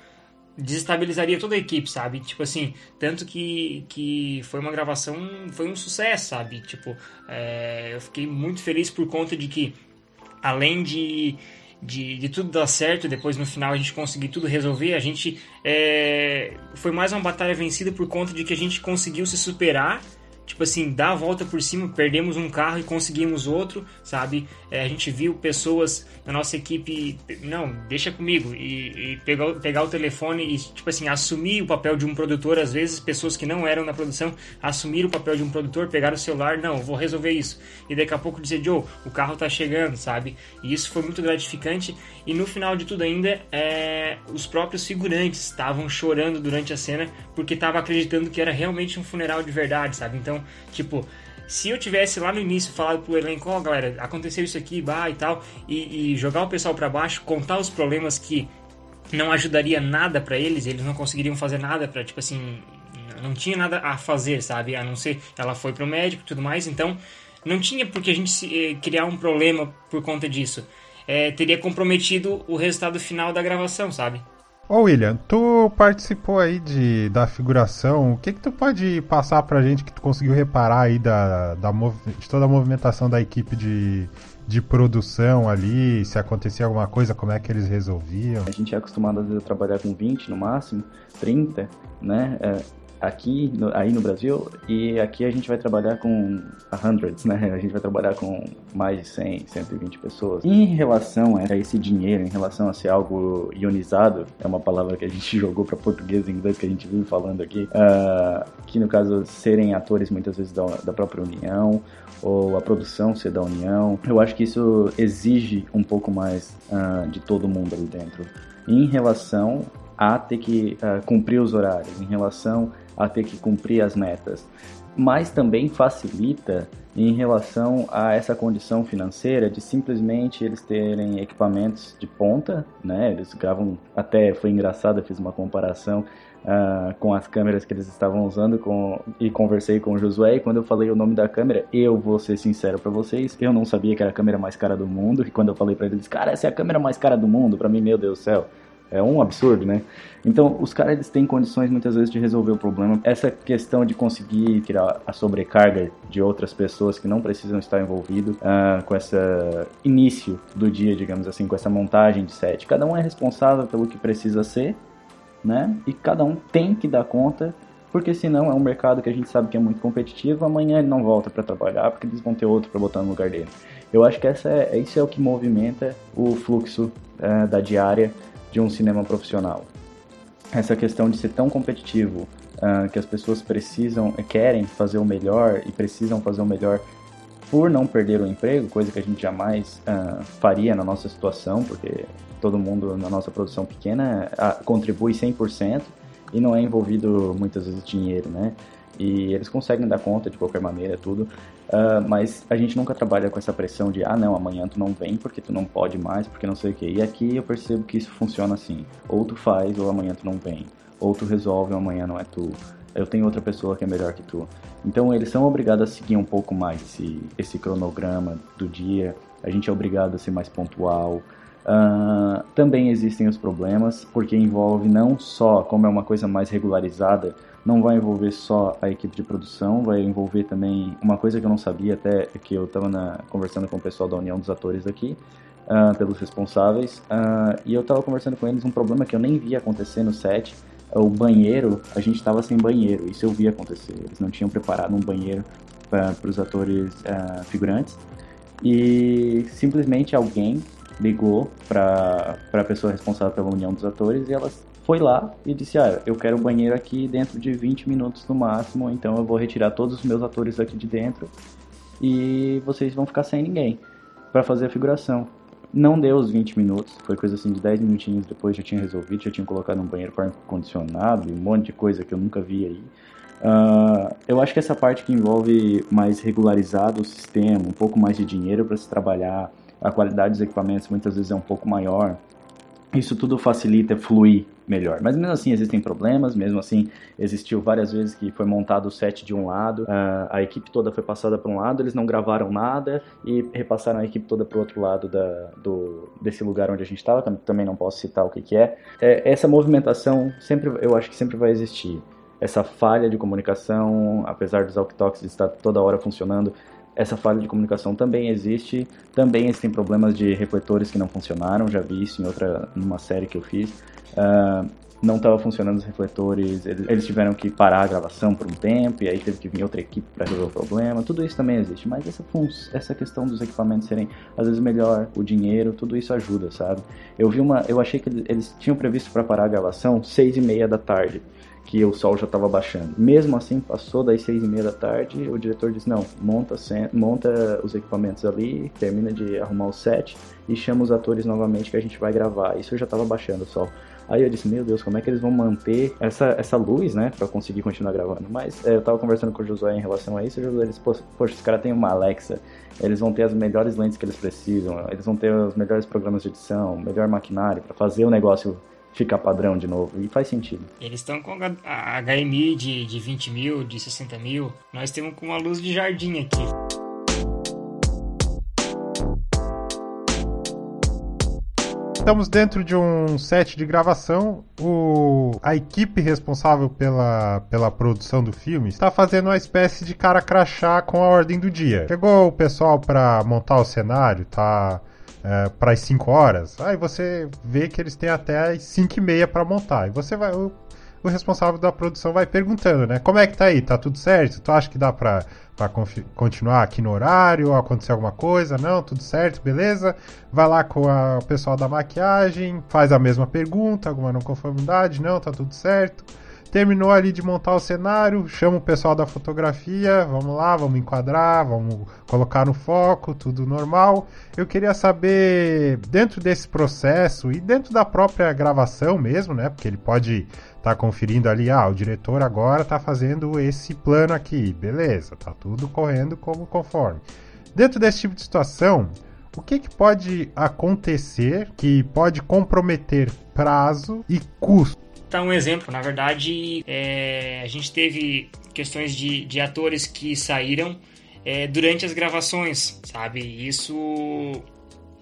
desestabilizaria toda a equipe, sabe? Tipo assim, tanto que, que foi uma gravação, foi um sucesso, sabe? Tipo, é, eu fiquei muito feliz por conta de que, além de de, de tudo dar certo, depois no final a gente conseguir tudo resolver, a gente é, foi mais uma batalha vencida por conta de que a gente conseguiu se superar tipo assim, dar a volta por cima, perdemos um carro e conseguimos outro, sabe? É, a gente viu pessoas da nossa equipe, não, deixa comigo, e, e, pegar, pegar o telefone e, tipo assim, assumir o papel de um produtor, às vezes pessoas que não eram na produção, assumir o papel de um produtor, pegar o celular, não, vou resolver isso. E daqui a pouco dizer, Joe, o carro tá chegando, sabe? E isso foi muito gratificante. E no final de tudo ainda, é, os próprios figurantes estavam chorando durante a cena porque estavam acreditando que era realmente um funeral de verdade, sabe? Então, tipo, se eu tivesse lá no início falado pro elenco, ó, oh, galera, aconteceu isso aqui, bah e tal, e, e jogar o pessoal para baixo, contar os problemas que não ajudaria nada para eles, eles não conseguiriam fazer nada para tipo assim, não tinha nada a fazer, sabe? A não ser ela foi pro médico e tudo mais, então não tinha por que a gente se, eh, criar um problema por conta disso. É, teria comprometido o resultado final da gravação, sabe? Ô William, tu participou aí de, da figuração. O que que tu pode passar pra gente que tu conseguiu reparar aí da, da de toda a movimentação da equipe de, de produção ali? Se acontecia alguma coisa, como é que eles resolviam? A gente é acostumado às vezes a trabalhar com 20 no máximo, 30, né? É, aqui no, aí no Brasil e aqui a gente vai trabalhar com hundreds, né? A gente vai trabalhar com mais de 100, 120 pessoas. Em relação a esse dinheiro, em relação a ser algo ionizado, é uma palavra que a gente jogou para português e inglês que a gente vive falando aqui, uh, que no caso serem atores muitas vezes da, da própria União ou a produção ser da União, eu acho que isso exige um pouco mais uh, de todo mundo ali dentro. Em relação a ter que uh, cumprir os horários, em relação a ter que cumprir as metas. mas também facilita em relação a essa condição financeira de simplesmente eles terem equipamentos de ponta, né? Eles gravam até foi engraçado, eu fiz uma comparação uh, com as câmeras que eles estavam usando com, e conversei com o Josué e quando eu falei o nome da câmera, eu vou ser sincero para vocês, eu não sabia que era a câmera mais cara do mundo e quando eu falei para eles, cara, essa é a câmera mais cara do mundo, para mim, meu Deus do céu, é um absurdo, né? Então, os caras eles têm condições muitas vezes de resolver o problema. Essa questão de conseguir tirar a sobrecarga de outras pessoas que não precisam estar envolvidos uh, com esse início do dia, digamos assim, com essa montagem de set. Cada um é responsável pelo que precisa ser, né? E cada um tem que dar conta, porque senão é um mercado que a gente sabe que é muito competitivo. Amanhã ele não volta para trabalhar porque eles vão ter outro para botar no lugar dele. Eu acho que essa é, isso é o que movimenta o fluxo uh, da diária de um cinema profissional. Essa questão de ser tão competitivo, uh, que as pessoas precisam, querem fazer o melhor e precisam fazer o melhor por não perder o emprego, coisa que a gente jamais uh, faria na nossa situação, porque todo mundo na nossa produção pequena uh, contribui 100% e não é envolvido muitas vezes dinheiro, né? E eles conseguem dar conta de qualquer maneira, tudo. Uh, mas a gente nunca trabalha com essa pressão de, ah, não, amanhã tu não vem porque tu não pode mais, porque não sei o que. E aqui eu percebo que isso funciona assim: ou tu faz, ou amanhã tu não vem. Ou tu resolve, ou amanhã não é tu. Eu tenho outra pessoa que é melhor que tu. Então eles são obrigados a seguir um pouco mais esse, esse cronograma do dia. A gente é obrigado a ser mais pontual. Uh, também existem os problemas, porque envolve não só, como é uma coisa mais regularizada, não vai envolver só a equipe de produção, vai envolver também uma coisa que eu não sabia até que eu estava conversando com o pessoal da União dos Atores aqui, uh, pelos responsáveis, uh, e eu estava conversando com eles um problema que eu nem via acontecer no set, o banheiro, a gente estava sem banheiro, isso eu vi acontecer, eles não tinham preparado um banheiro para os atores uh, figurantes, e simplesmente alguém ligou para a pessoa responsável pela união dos atores e elas foi lá e disse: Ah, eu quero o banheiro aqui dentro de 20 minutos no máximo, então eu vou retirar todos os meus atores aqui de dentro e vocês vão ficar sem ninguém para fazer a figuração. Não deu os 20 minutos, foi coisa assim de 10 minutinhos depois já tinha resolvido, já tinha colocado um banheiro com ar-condicionado e um monte de coisa que eu nunca vi aí. Uh, eu acho que essa parte que envolve mais regularizado o sistema, um pouco mais de dinheiro para se trabalhar, a qualidade dos equipamentos muitas vezes é um pouco maior, isso tudo facilita fluir melhor. Mas mesmo assim existem problemas, mesmo assim existiu várias vezes que foi montado o set de um lado, uh, a equipe toda foi passada para um lado, eles não gravaram nada e repassaram a equipe toda para o outro lado da, do, desse lugar onde a gente estava, também não posso citar o que, que é. é. Essa movimentação sempre, eu acho que sempre vai existir. Essa falha de comunicação, apesar dos walkie estar toda hora funcionando, essa falha de comunicação também existe. Também existem problemas de refletores que não funcionaram, já vi isso em outra numa série que eu fiz. Uh, não estava funcionando os refletores, eles, tiveram que parar a gravação por um tempo e aí teve que vir outra equipe para resolver o problema. Tudo isso também existe, mas essa, essa questão dos equipamentos serem às vezes melhor, o dinheiro, tudo isso ajuda, sabe? Eu vi uma, eu achei que eles tinham previsto para parar a gravação seis e meia da tarde que o sol já estava baixando. Mesmo assim, passou das seis e meia da tarde, o diretor disse, não, monta, monta os equipamentos ali, termina de arrumar o set e chama os atores novamente que a gente vai gravar. Isso já estava baixando o sol. Aí eu disse, meu Deus, como é que eles vão manter essa, essa luz, né, para conseguir continuar gravando? Mas é, eu tava conversando com o Josué em relação a isso, e o Josué disse, poxa, os caras têm uma Alexa, eles vão ter as melhores lentes que eles precisam, eles vão ter os melhores programas de edição, melhor maquinário para fazer o negócio ficar padrão de novo. E faz sentido. Eles estão com a HMI de, de 20 mil, de 60 mil. Nós temos com uma luz de jardim aqui. Estamos dentro de um set de gravação. O, a equipe responsável pela, pela produção do filme está fazendo uma espécie de cara crachá com a ordem do dia. Chegou o pessoal para montar o cenário, tá é, para as 5 horas, aí você vê que eles têm até as 5 e meia para montar. E você vai. O, o, responsável da produção vai perguntando, né? Como é que tá aí? Tá tudo certo? Tu acha que dá para continuar aqui no horário? Ou acontecer alguma coisa? Não, tudo certo, beleza? Vai lá com a, o pessoal da maquiagem, faz a mesma pergunta, alguma não conformidade? Não, tá tudo certo. Terminou ali de montar o cenário, chama o pessoal da fotografia, vamos lá, vamos enquadrar, vamos colocar no foco, tudo normal. Eu queria saber, dentro desse processo e dentro da própria gravação mesmo, né? Porque ele pode estar tá conferindo ali, ah, o diretor agora está fazendo esse plano aqui, beleza, tá tudo correndo como conforme. Dentro desse tipo de situação, o que, que pode acontecer que pode comprometer prazo e custo? Tá um exemplo, na verdade, é, a gente teve questões de, de atores que saíram é, durante as gravações, sabe? Isso,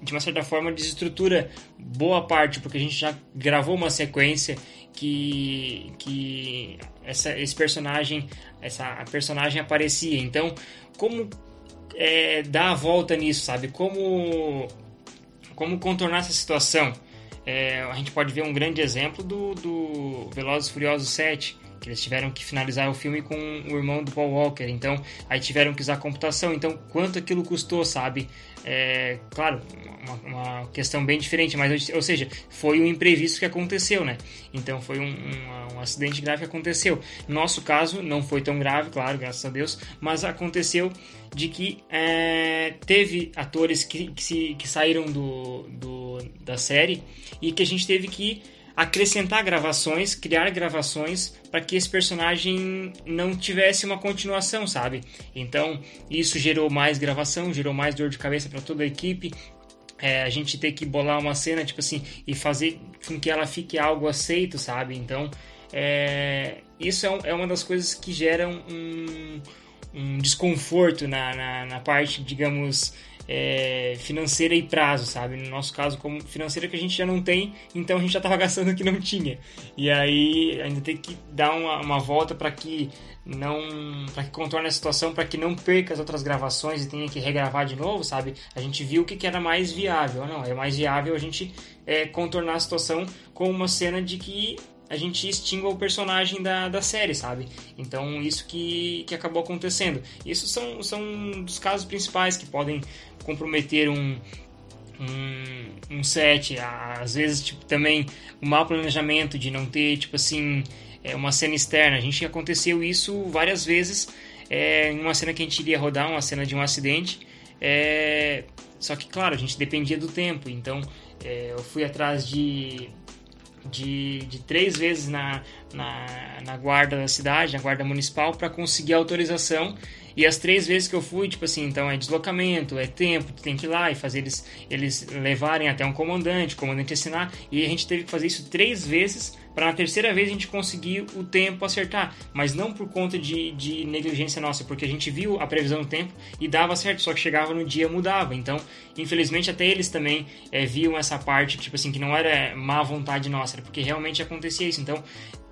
de uma certa forma, desestrutura boa parte, porque a gente já gravou uma sequência que, que essa, esse personagem, essa personagem aparecia. Então, como é, dar a volta nisso, sabe? Como, como contornar essa situação. É, a gente pode ver um grande exemplo do, do Velozes Furiosos 7, que eles tiveram que finalizar o filme com o irmão do Paul Walker, então aí tiveram que usar computação. Então, quanto aquilo custou, sabe? É, claro, uma, uma, questão bem diferente, mas ou seja, foi um imprevisto que aconteceu, né? Então foi um, um, um, acidente grave que aconteceu. Nosso caso não foi tão grave, claro, graças a Deus, mas aconteceu de que é, teve atores que, que, se, que saíram do, do, da série e que a gente teve que acrescentar gravações, criar gravações para que esse personagem não tivesse uma continuação, sabe? Então isso gerou mais gravação, gerou mais dor de cabeça para toda a equipe. É, a gente ter que bolar uma cena, tipo assim, e fazer com que ela fique algo aceito, sabe? Então, é, isso é, é uma das coisas que geram um, um desconforto na, na, na parte, digamos, é, financeira e prazo, sabe? No nosso caso, como financeira que a gente já não tem, então a gente já estava gastando o que não tinha. E aí ainda tem que dar uma, uma volta para que não para que contorne a situação para que não perca as outras gravações e tenha que regravar de novo sabe a gente viu o que, que era mais viável não é mais viável a gente é, contornar a situação com uma cena de que a gente extingua o personagem da, da série, sabe? Então, isso que, que acabou acontecendo. Isso são, são dos casos principais que podem comprometer um, um, um set. Às vezes, tipo, também o mau planejamento de não ter, tipo assim, é, uma cena externa. A gente aconteceu isso várias vezes é, em uma cena que a gente iria rodar, uma cena de um acidente. É, só que, claro, a gente dependia do tempo. Então, é, eu fui atrás de de, de três vezes na, na, na, guarda da cidade, na guarda municipal, para conseguir autorização. E as três vezes que eu fui, tipo assim, então é deslocamento, é tempo, tu tem que ir lá e fazer eles, eles levarem até um comandante, comandante assinar. E a gente teve que fazer isso três vezes para na terceira vez a gente conseguir o tempo acertar, mas não por conta de, de negligência nossa, porque a gente viu a previsão do tempo e dava certo, só que chegava no dia mudava. Então, infelizmente, até eles também é, viam essa parte, tipo assim, que não era má vontade nossa, era porque realmente acontecia isso. Então,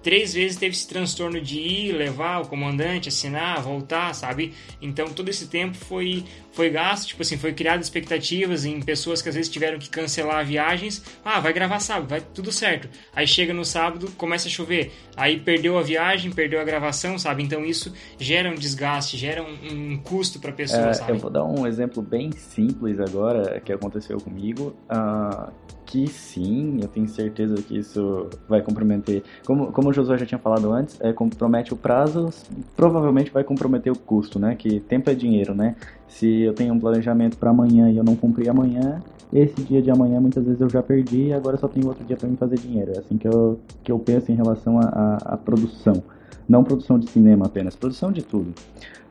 três vezes teve esse transtorno de ir, levar o comandante, assinar, voltar, sabe? Então todo esse tempo foi foi gasto, tipo assim, foi criado expectativas em pessoas que às vezes tiveram que cancelar viagens. Ah, vai gravar sábado, vai tudo certo. Aí chega no sábado, começa a chover. Aí perdeu a viagem, perdeu a gravação, sabe? Então isso gera um desgaste, gera um, um custo para a pessoa, é, sabe? Eu vou dar um exemplo bem simples agora que aconteceu comigo. Uh, que sim, eu tenho certeza que isso vai comprometer. Como, como o Josué já tinha falado antes, é, compromete o prazo, provavelmente vai comprometer o custo, né? Que tempo é dinheiro, né? Se eu tenho um planejamento para amanhã e eu não cumprir amanhã, esse dia de amanhã muitas vezes eu já perdi e agora só tenho outro dia para me fazer dinheiro. É assim que eu, que eu penso em relação à produção. Não produção de cinema apenas, produção de tudo.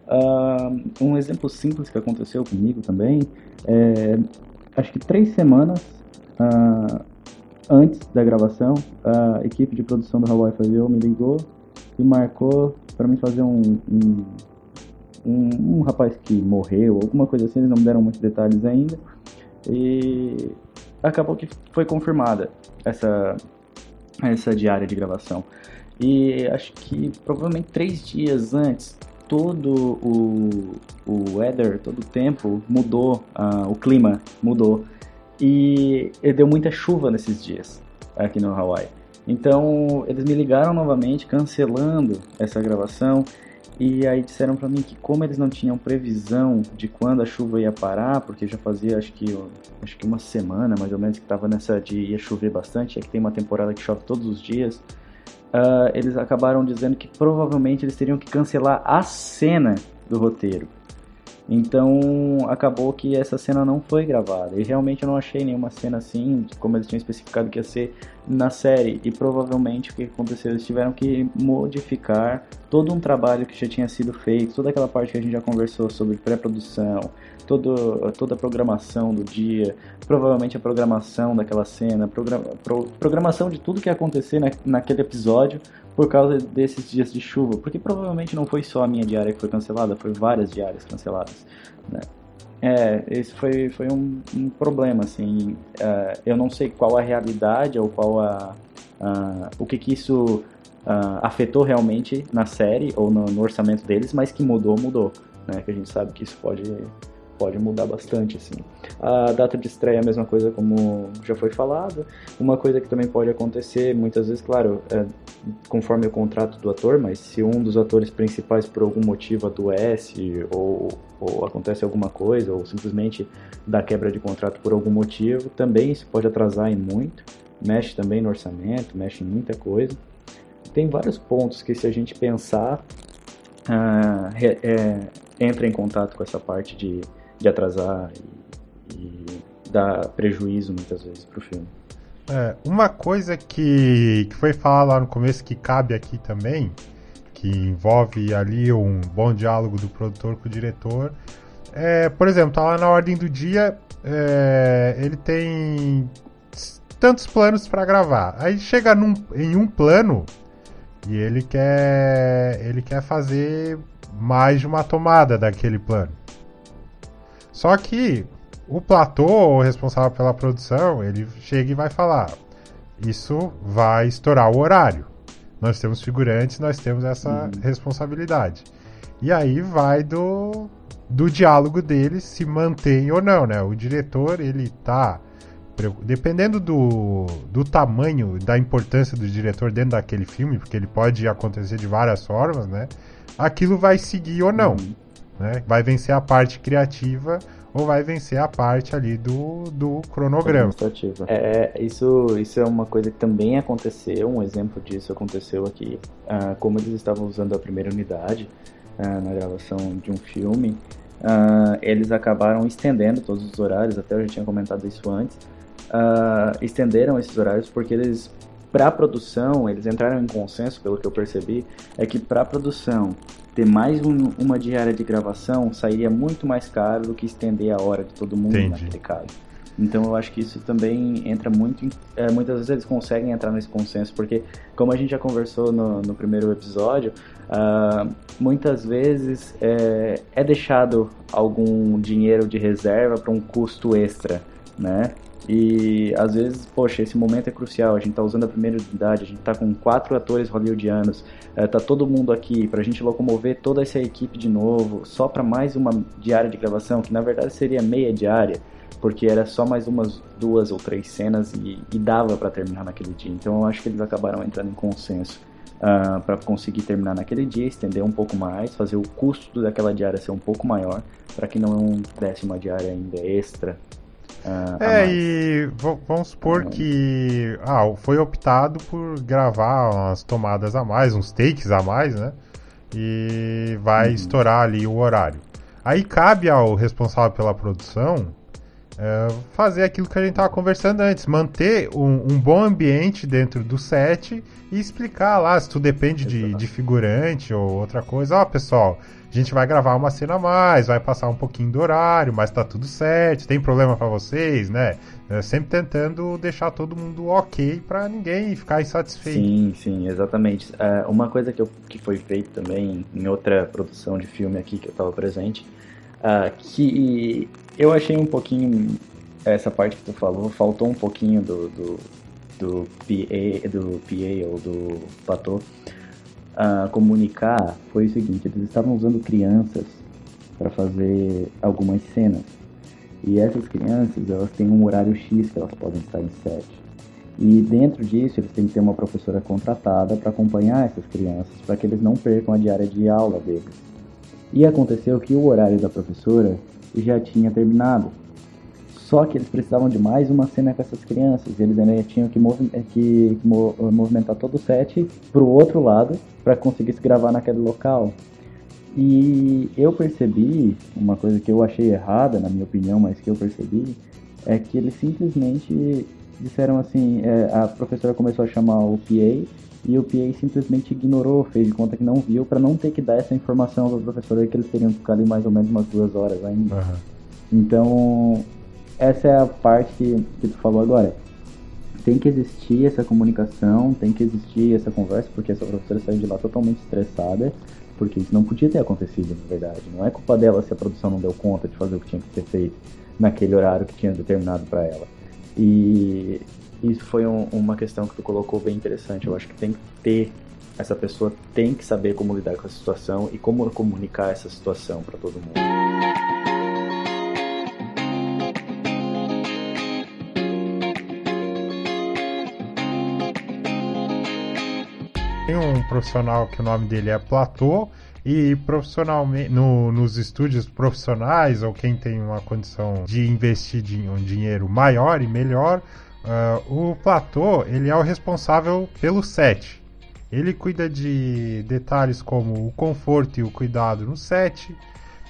Uh, um exemplo simples que aconteceu comigo também é, acho que três semanas uh, antes da gravação, a equipe de produção do Hawaii Fazio me ligou e marcou para mim fazer um, um, um, um, rapaz que morreu, alguma coisa assim, eles não me deram muitos detalhes ainda. E acabou que foi confirmada essa, essa diária de gravação. E acho que provavelmente três dias antes, todo o, o weather, todo o tempo mudou, uh, o clima mudou. E deu muita chuva nesses dias aqui no Hawaii. Então eles me ligaram novamente, cancelando essa gravação. E aí disseram para mim que como eles não tinham previsão de quando a chuva ia parar, porque já fazia acho que acho que uma semana mais ou menos que estava nessa de ia chover bastante, é que tem uma temporada que chove todos os dias. uh, eles acabaram dizendo que provavelmente eles teriam que cancelar a cena do roteiro. Então acabou que essa cena não foi gravada. E realmente eu não achei nenhuma cena assim, como eles tinham especificado que ia ser na série. E provavelmente o que aconteceu? Eles tiveram que modificar todo um trabalho que já tinha sido feito, toda aquela parte que a gente já conversou sobre pré-produção, todo, toda a programação do dia, provavelmente a programação daquela cena, pro, programação de tudo que ia acontecer na, naquele episódio por causa desses dias de chuva, porque provavelmente não foi só a minha diária que foi cancelada, foi várias diárias canceladas, né? É, esse foi, foi um, um problema, assim, uh, eu não sei qual a realidade ou qual a, uh, o que que isso uh, afetou realmente na série ou no, no, orçamento deles, mas que mudou, mudou, né, que a gente sabe que isso pode pode mudar bastante, assim. A data de estreia é a mesma coisa como já foi falado. Uma coisa que também pode acontecer, muitas vezes, claro, é, conforme o contrato do ator, mas se um dos atores principais por algum motivo adoece ou, ou acontece alguma coisa, ou simplesmente dá quebra de contrato por algum motivo, também isso pode atrasar em muito. Mexe também no orçamento, mexe em muita coisa. Tem vários pontos que se a gente pensar, é, é, entra em contato com essa parte de de atrasar e, e dar prejuízo muitas vezes para o filme. É, uma coisa que, que foi falada lá no começo que cabe aqui também, que envolve ali um bom diálogo do produtor com o diretor, é, por exemplo, tá lá na ordem do dia, é, ele tem tantos planos para gravar. Aí chega num, em um plano e ele quer ele quer fazer mais de uma tomada daquele plano. Só que o platô, o responsável pela produção, ele chega e vai falar: Isso vai estourar o horário. Nós temos figurantes, nós temos essa uhum. responsabilidade. E aí vai do, do diálogo deles se mantém ou não, né? O diretor, ele tá. Dependendo do, do tamanho, da importância do diretor dentro daquele filme, porque ele pode acontecer de várias formas, né? Aquilo vai seguir ou não. Uhum. Né? Vai vencer a parte criativa ou vai vencer a parte ali do, do cronograma. É, isso, isso é uma coisa que também aconteceu, um exemplo disso aconteceu aqui. Uh, como eles estavam usando a primeira unidade uh, na gravação de um filme, uh, eles acabaram estendendo todos os horários, até eu já tinha comentado isso antes, estenderam esses horários porque eles para produção, eles entraram em consenso, pelo que eu percebi, é que para produção ter mais um, uma diária de gravação sairia muito mais caro do que estender a hora de todo mundo Entendi. naquele caso. Então eu acho que isso também entra muito. Em, é, muitas vezes eles conseguem entrar nesse consenso, porque, como a gente já conversou no, no primeiro episódio, uh, muitas vezes é, é deixado algum dinheiro de reserva para um custo extra, né? E às vezes, poxa, esse momento é crucial. A gente tá usando a primeira unidade, a gente tá com quatro atores hollywoodianos, é, tá todo mundo aqui pra gente locomover toda essa equipe de novo, só para mais uma diária de gravação, que na verdade seria meia diária, porque era só mais umas duas ou três cenas e, e dava para terminar naquele dia. Então eu acho que eles acabaram entrando em consenso. Uh, para conseguir terminar naquele dia, estender um pouco mais, fazer o custo daquela diária ser um pouco maior, para que não desse uma diária ainda extra Uh, é, e vamos supor que ah, foi optado por gravar umas tomadas a mais, uns takes a mais, né? E vai uhum. estourar ali o horário. Aí cabe ao responsável pela produção é, fazer aquilo que a gente estava conversando antes, manter um, um, bom ambiente dentro do set e explicar lá se tu depende de, de, figurante ou outra coisa. Ó, pessoal, a gente vai gravar uma cena a mais, vai passar um pouquinho do horário, mas tá tudo certo, tem problema para vocês, né? É, sempre tentando deixar todo mundo ok para ninguém ficar insatisfeito. Sim, sim, exatamente. Uh, uma coisa que, eu, que foi feita também em outra produção de filme aqui que eu estava presente, uh, que eu achei um pouquinho essa parte que tu falou, faltou um pouquinho do, do, do PA, do PA ou do platô a comunicar foi o seguinte: eles estavam usando crianças para fazer algumas cenas. E essas crianças, elas têm um horário X que elas podem estar em set. E dentro disso, eles têm que ter uma professora contratada para acompanhar essas crianças, para que eles não percam a diária de aula deles. E aconteceu que o horário da professora já tinha terminado. Só que eles precisavam de mais uma cena com essas crianças. Eles ainda tinham que, movi que, que movimentar todo o set pro outro lado para conseguir se gravar naquele local. E eu percebi, uma coisa que eu achei errada, na minha opinião, mas que eu percebi, é que eles simplesmente disseram assim, é, a professora começou a chamar o PA e o PA simplesmente ignorou, fez de conta que não viu, para não ter que dar essa informação para o professor que eles teriam que ficar ali mais ou menos umas duas horas ainda. Uhum. Então, essa é a parte que, que tu falou agora. Tem que existir essa comunicação, tem que existir essa conversa, porque essa professora saiu de lá totalmente estressada, porque isso não podia ter acontecido, na verdade. Não é culpa dela se a produção não deu conta de fazer o que tinha que ser feito naquele horário que tinha determinado para ela. E isso foi um, uma questão que tu colocou bem interessante. Eu acho que tem que ter essa pessoa tem que saber como lidar com a situação e como comunicar essa situação para todo mundo. Profissional que o nome dele é Platô e profissionalmente no, nos estúdios profissionais ou quem tem uma condição de investir um dinheiro maior e melhor, uh, o platô ele é o responsável pelo set. Ele cuida de detalhes como o conforto e o cuidado no set.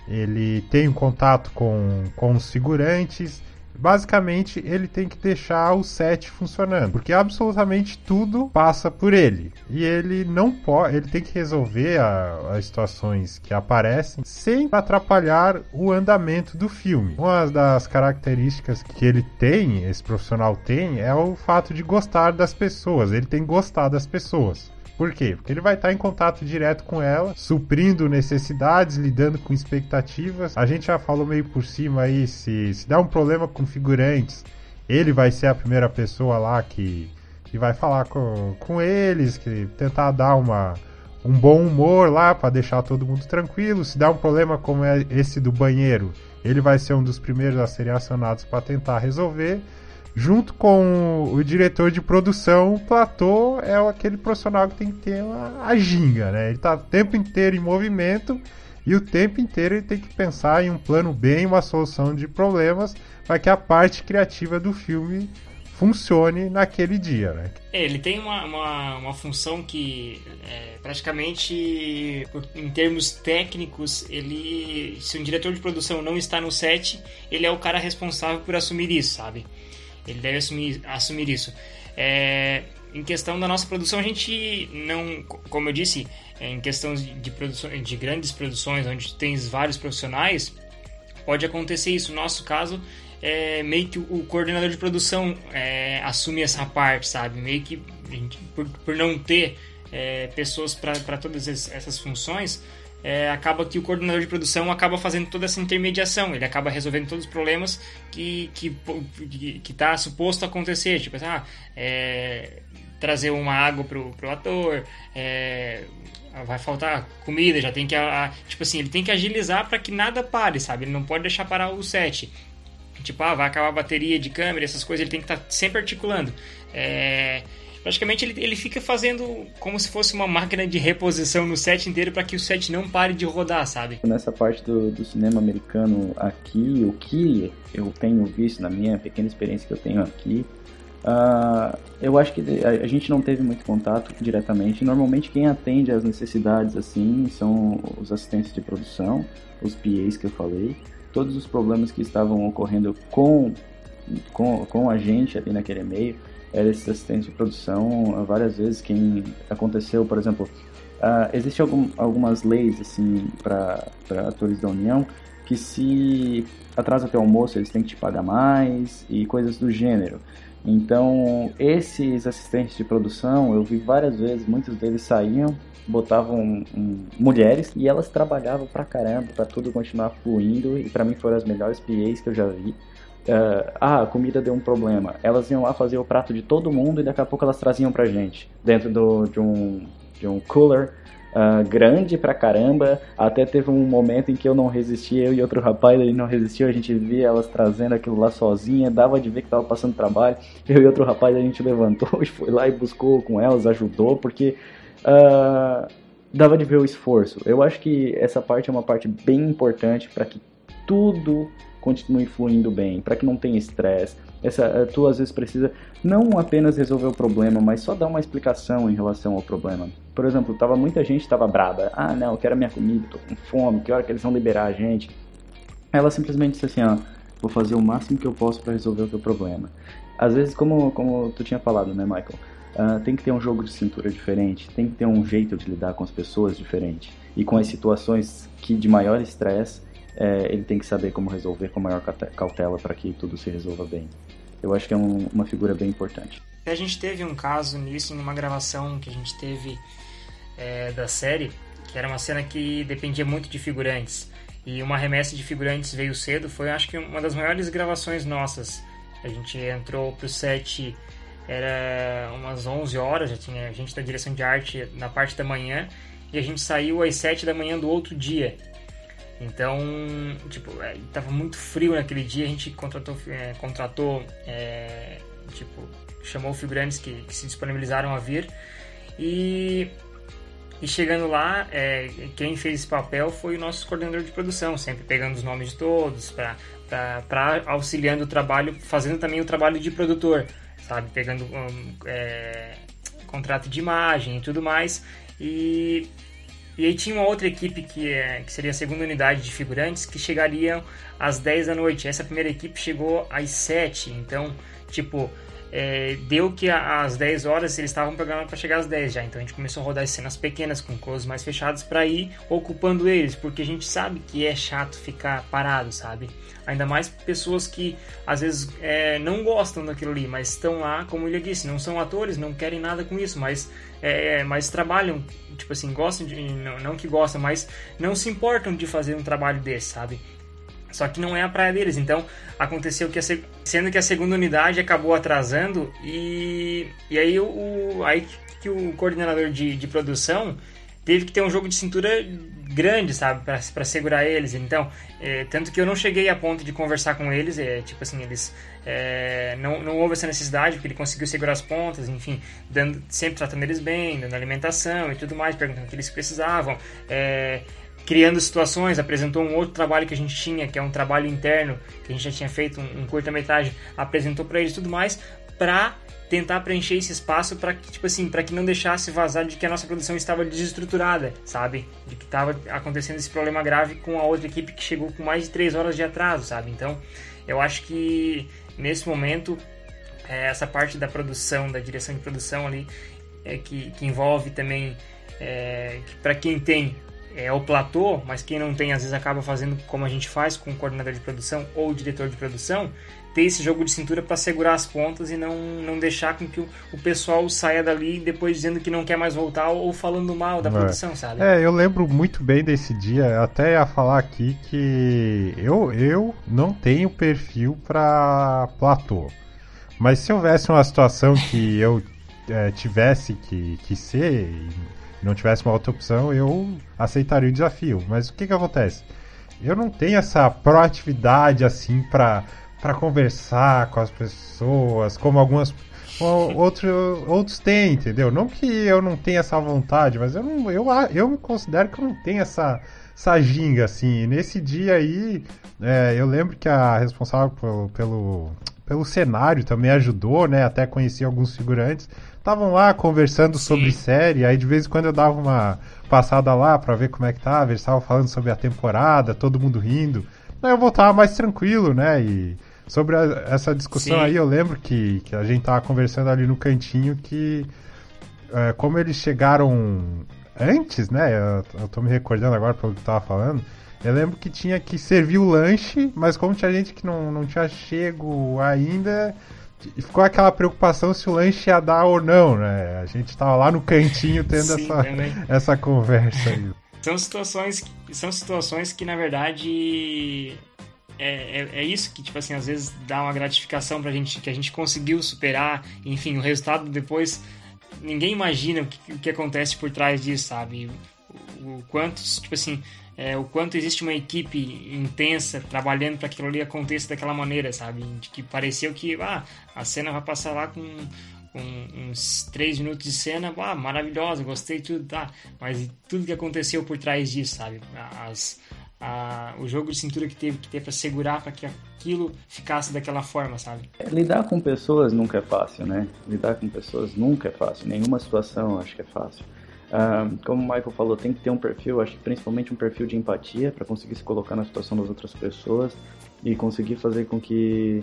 Ele tem um contato com, com os figurantes basicamente ele tem que deixar o set funcionando, porque absolutamente tudo passa por ele. E ele não pode, ele tem que resolver a, as situações que aparecem sem atrapalhar o andamento do filme. Uma das características que ele tem, esse profissional tem, é o fato de gostar das pessoas. Ele tem que gostar das pessoas. Por quê? Porque ele vai estar em contato direto com ela, suprindo necessidades, lidando com expectativas. A gente já falou meio por cima aí, se, se dá um problema com figurantes, ele vai ser a primeira pessoa lá que, que vai falar com, com eles, que tentar dar uma, um bom humor lá para deixar todo mundo tranquilo. Se dá um problema como é esse do banheiro, ele vai ser um dos primeiros a serem acionados para tentar resolver junto com o diretor de produção, o Platô é aquele profissional que tem que ter uma, a ginga, né? Ele tá o tempo inteiro em movimento e o tempo inteiro ele tem que pensar em um plano B, uma solução de problemas, para que a parte criativa do filme funcione naquele dia, né? É, ele tem uma, uma, uma função que é, praticamente, em termos técnicos, ele, se um diretor de produção não está no set, ele é o cara responsável por assumir isso, sabe? Ele deve assumir, assumir isso. É, em questão da nossa produção, a gente não, como eu disse, é, em questão de, produção, de grandes produções, onde tem vários profissionais, pode acontecer isso. No nosso caso, é, meio que o coordenador de produção é, assume essa parte, sabe? Meio que gente, por, por não ter é, pessoas para todas essas funções, é, acaba que o coordenador de produção acaba fazendo toda essa intermediação, ele acaba resolvendo todos os problemas que que que está suposto acontecer, tipo assim, ah, é, trazer uma água pro, pro ator, é, vai faltar comida, já tem que a, tipo assim, ele tem que agilizar para que nada pare, sabe? Ele não pode deixar parar o set. Tipo, ah, vai acabar a bateria de câmera, essas coisas, ele tem que estar tá sempre articulando. É, praticamente ele, ele fica fazendo como se fosse uma máquina de reposição no set inteiro para que o set não pare de rodar, sabe? Nessa parte do, do cinema americano aqui, o que eu tenho visto na minha pequena experiência que eu tenho aqui, Uh, eu acho que a, gente não teve muito contato diretamente. Normalmente quem atende às necessidades assim são os assistentes de produção, os PAs que eu falei. Todos os problemas que estavam ocorrendo com, com, com a gente ali naquele e-mail, era esse assistente de produção várias vezes. Quem aconteceu, por exemplo, uh, existem algum, algumas leis assim para atores da União que se atrasa até o almoço eles têm que te pagar mais e coisas do gênero. Então, esses assistentes de produção, eu vi várias vezes, muitos deles saíam, botavam um, mulheres e elas trabalhavam pra caramba para tudo continuar fluindo e para mim foram as melhores PAs que eu já vi. Uh, ah, a comida deu um problema. Elas iam lá fazer o prato de todo mundo e daqui a pouco elas traziam pra gente. Dentro do, de, um, de um cooler uh, grande pra caramba. Até teve um momento em que eu não resisti, eu e outro rapaz, ele não resistiu. A gente via elas trazendo aquilo lá sozinha. Dava de ver que tava passando trabalho. Eu e outro rapaz, a gente levantou e foi lá e buscou com elas, ajudou, porque. Uh, dava de ver o esforço. Eu acho que essa parte é uma parte bem importante para que tudo continue fluindo bem, para que não tenha estresse. Essa, eh, tu às vezes precisa não apenas resolver o problema, mas só dar uma explicação em relação ao problema. Por exemplo, tava muita gente tava brava. Ah, não, eu quero minha comida, tô com fome, que hora que eles vão liberar a gente? Ela simplesmente disse assim, ó, vou fazer o máximo que eu posso para resolver o teu problema. Às vezes, como, como tu tinha falado, né, Michael? Uh, tem que ter um jogo de cintura diferente, tem que ter um jeito de lidar com as pessoas diferente. E com as situações que de maior estresse, é, ele tem que saber como resolver com maior cautela para que tudo se resolva bem. Eu acho que é um, uma figura bem importante. A gente teve um caso nisso em uma gravação que a gente teve é, da série, que era uma cena que dependia muito de figurantes. E uma remessa de figurantes veio cedo, foi acho que uma das maiores gravações nossas. A gente entrou pro set era umas 11 horas, já tinha gente da direção de arte na parte da manhã e a gente saiu às 7 da manhã do outro dia. Então, tipo, é, tava muito frio naquele dia, a gente contratou, é, contratou é, tipo, chamou figurantes que, que, se disponibilizaram a vir e, e chegando lá, é, quem fez esse papel foi o nosso coordenador de produção, sempre pegando os nomes de todos para auxiliando o trabalho, fazendo também o trabalho de produtor sabe? Pegando um, é, contrato de imagem e tudo mais. E, e aí tinha uma outra equipe que, é, que seria a segunda unidade de figurantes que chegariam às 10 da noite. Essa primeira equipe chegou às 7, então, tipo, é, deu que às 10 horas eles estavam programados para chegar às 10 já. Então a gente começou a rodar cenas pequenas com close mais fechados para ir ocupando eles, porque a gente sabe que é chato ficar parado, sabe? Ainda mais pessoas que às vezes é, não gostam daquilo ali, mas estão lá, como ele disse, não são atores, não querem nada com isso, mas, é, mas trabalham, tipo assim, gostam de. Não, não que gostam, mas não se importam de fazer um trabalho desse, sabe? Só que não é a praia deles. Então aconteceu que a, sendo que a segunda unidade acabou atrasando e, e aí o aí que o coordenador de, de produção teve que ter um jogo de cintura grande, sabe, para segurar eles. Então, é, tanto que eu não cheguei a ponto de conversar com eles, é, tipo assim, eles é, não, não houve essa necessidade, porque ele conseguiu segurar as pontas, enfim, dando, sempre tratando eles bem, dando alimentação e tudo mais, perguntando o que eles precisavam. É, criando situações, apresentou um outro trabalho que a gente tinha, que é um trabalho interno, que a gente já tinha feito, um, um curta-metragem, apresentou para eles tudo mais, para tentar preencher esse espaço para que tipo assim para que não deixasse vazar de que a nossa produção estava desestruturada sabe? De que estava acontecendo esse problema grave com a outra equipe que chegou com mais de três horas de atraso sabe? Então eu acho que nesse momento é, essa parte da produção da direção de produção ali é, que, que envolve também é, que para quem tem é o platô, mas quem não tem às vezes acaba fazendo como a gente faz com o coordenador de produção ou o diretor de produção, ter esse jogo de cintura para segurar as pontas e não, não deixar com que o, o, pessoal saia dali depois dizendo que não quer mais voltar ou, ou falando mal da é. produção, sabe? É, eu lembro muito bem desse dia, até ia falar aqui que eu, eu não tenho perfil para platô. Mas se houvesse uma situação que eu é, tivesse que, que ser não tivesse uma outra opção, eu aceitaria o desafio. Mas o que que acontece? Eu não tenho essa proatividade assim para para conversar com as pessoas, como algumas outros outros têm, entendeu? Não que eu não tenha essa vontade, mas eu não eu, eu me considero que eu não tenho essa essa ginga assim. E nesse dia aí, é, eu lembro que a responsável pelo, pelo pelo cenário também ajudou, né? Até conheci alguns figurantes estavam lá conversando Sim. sobre série, aí de vez em quando eu dava uma passada lá para ver como é que tava, eles estavam falando sobre a temporada, todo mundo rindo. Aí eu voltava mais tranquilo, né? E sobre a, essa discussão Sim. aí, eu lembro que, que a gente tava conversando ali no cantinho que é, como eles chegaram antes, né? Eu, eu tô me recordando agora pelo que eu tava falando. Eu lembro que tinha que servir o lanche, mas como tinha gente que não, não tinha chego ainda, ficou aquela preocupação se o lanche ia dar ou não, né? A gente tava lá no cantinho tendo Sim, essa, essa conversa aí. São situações, são situações que, na verdade, é, é, é, isso que, tipo assim, às vezes dá uma gratificação pra gente, que a gente conseguiu superar, enfim, o resultado depois, ninguém imagina o que, o que acontece por trás disso, sabe? O, o quantos, tipo assim, é, o quanto existe uma equipe intensa trabalhando para que aquilo ali aconteça daquela maneira, sabe? De que pareceu que ah, a cena vai passar lá com, com uns três minutos de cena, ah, maravilhosa, gostei tudo, tá? Mas tudo que aconteceu por trás disso, sabe? As, a, o jogo de cintura que teve que ter para segurar para que aquilo ficasse daquela forma, sabe? É, lidar com pessoas nunca é fácil, né? Lidar com pessoas nunca é fácil. Nenhuma situação acho que é fácil. Uh, como o Michael falou, tem que ter um perfil, acho que principalmente um perfil de empatia para conseguir se colocar na situação das outras pessoas e conseguir fazer com que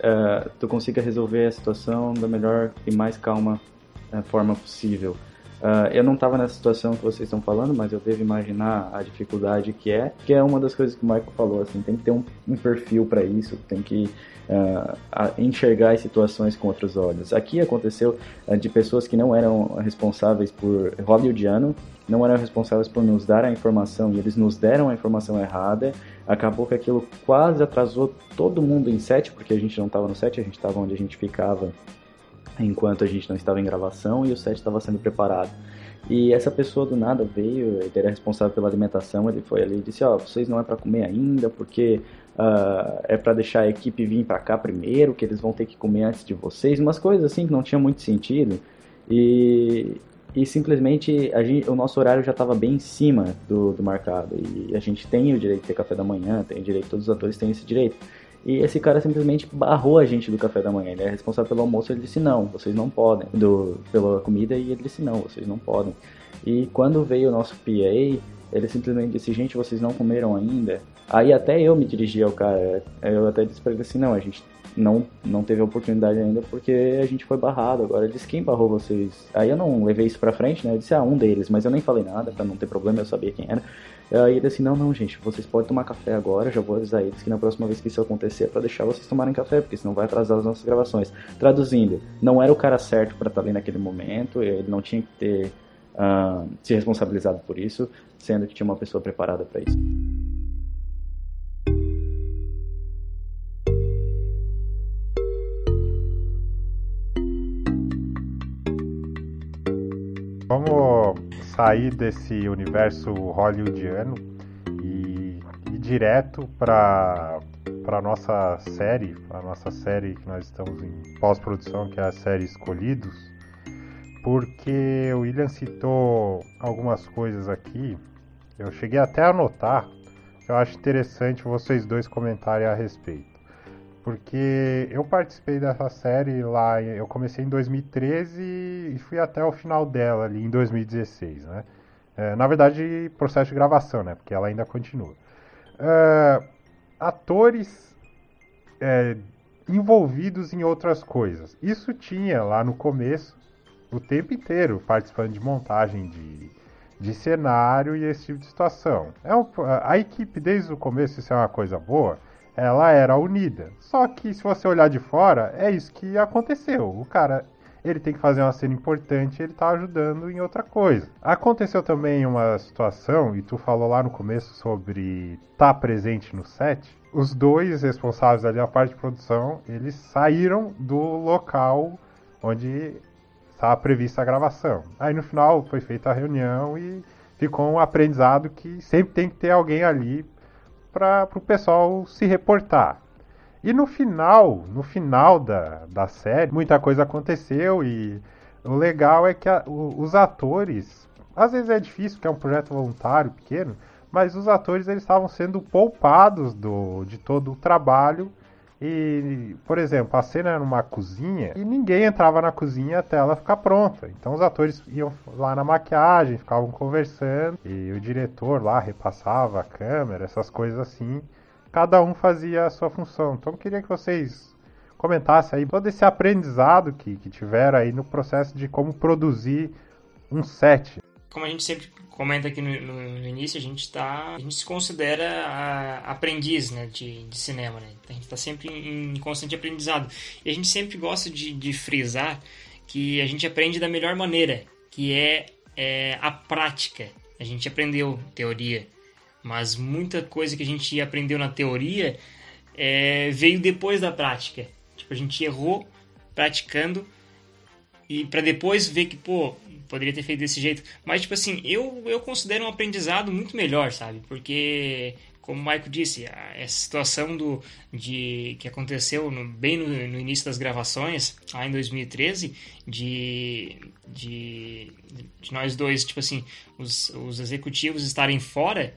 uh, tu consiga resolver a situação da melhor e mais calma uh, forma possível. Uh, eu não estava nessa situação que vocês estão falando, mas eu devo imaginar a dificuldade que é, que é uma das coisas que o Michael falou, assim, tem que ter um, um perfil para isso, tem que uh, enxergar as situações com outros olhos. Aqui aconteceu uh, de pessoas que não eram responsáveis por hollywoodiano, não eram responsáveis por nos dar a informação e eles nos deram a informação errada. Acabou que aquilo quase atrasou todo mundo em set, porque a gente não estava no set, a gente estava onde a gente ficava enquanto a gente não estava em gravação e o set estava sendo preparado. E essa pessoa do nada veio, ele era responsável pela alimentação, ele foi ali e disse, ó, oh, vocês não é para comer ainda, porque uh, é para deixar a equipe vir para cá primeiro, que eles vão ter que comer antes de vocês, umas coisas assim que não tinha muito sentido. E, e simplesmente gente, o nosso horário já estava bem em cima do, do marcado. E a gente tem o direito de ter café da manhã, tem o direito, todos os atores têm esse direito. E esse cara simplesmente barrou a gente do café da manhã. Ele é responsável pelo almoço, ele disse não, vocês não podem. Do, pela comida e ele disse não, vocês não podem. E quando veio o nosso PA, ele simplesmente disse, gente, vocês não comeram ainda? Aí até eu me dirigi ao cara, eu até disse pra ele assim, não, a gente não, não teve oportunidade ainda porque a gente foi barrado. Agora ele disse, quem barrou vocês? Aí eu não levei isso pra frente, né? Eu disse, ah, um deles, mas eu nem falei nada pra não ter problema, eu sabia quem era. Aí ele assim, não, não, gente, vocês podem tomar café agora, já vou avisar eles que na próxima vez que isso acontecer é pra deixar vocês tomarem café, porque senão vai atrasar as nossas gravações. Traduzindo, não era o cara certo para estar tá ali naquele momento, ele não tinha que ter uh, se responsabilizado por isso, sendo que tinha uma pessoa preparada para isso. Vamos sair desse universo hollywoodiano e ir direto para para nossa série, para nossa série que nós estamos em pós-produção, que é a série Escolhidos, porque o William citou algumas coisas aqui. Eu cheguei até a anotar. Eu acho interessante vocês dois comentarem a respeito porque eu participei dessa série lá, eu comecei em 2013 e fui até o final dela ali em 2016, né? É, na verdade, processo de gravação, né? Porque ela ainda continua. É, atores é, envolvidos em outras coisas. Isso tinha lá no começo, o tempo inteiro, participando de montagem de, de cenário e esse tipo de situação. É um, a equipe, desde o começo, isso é uma coisa boa ela era unida. Só que se você olhar de fora, é isso que aconteceu. O cara, ele tem que fazer uma cena importante, ele tá ajudando em outra coisa. Aconteceu também uma situação, e tu falou lá no começo sobre tá presente no set. Os dois responsáveis ali na parte de produção, eles saíram do local onde estava prevista a gravação. Aí no final foi feita a reunião e ficou um aprendizado que sempre tem que ter alguém ali para o pessoal se reportar. E no final, no final da, da série, muita coisa aconteceu e o legal é que a, o, os atores, às vezes é difícil, porque é um projeto voluntário pequeno, mas os atores eles estavam sendo poupados do, de todo o trabalho e, por exemplo, a cena era numa cozinha e ninguém entrava na cozinha até ela ficar pronta. Então os atores iam lá na maquiagem, ficavam conversando e o diretor lá repassava a câmera, essas coisas assim. Cada um fazia a sua função. Então eu queria que vocês comentassem aí todo esse aprendizado que, que tiveram aí no processo de como produzir um set. Como a gente sempre comenta aqui no, no, início, a gente tá, a gente se considera a, aprendiz, né, de, de, cinema, né? A gente está sempre em, em, constante aprendizado. E a gente sempre gosta de, de, frisar que a gente aprende da melhor maneira, que é, é a prática. A gente aprendeu teoria, mas muita coisa que a gente aprendeu na teoria é, veio depois da prática. Tipo, a gente errou praticando e para depois ver que, pô, poderia ter feito desse jeito. Mas, tipo assim, eu, eu considero um aprendizado muito melhor, sabe? Porque, como o Maico disse, essa situação do, de, que aconteceu no, bem no, no, início das gravações, lá em 2013, de, de, de nós dois, tipo assim, os, os executivos estarem fora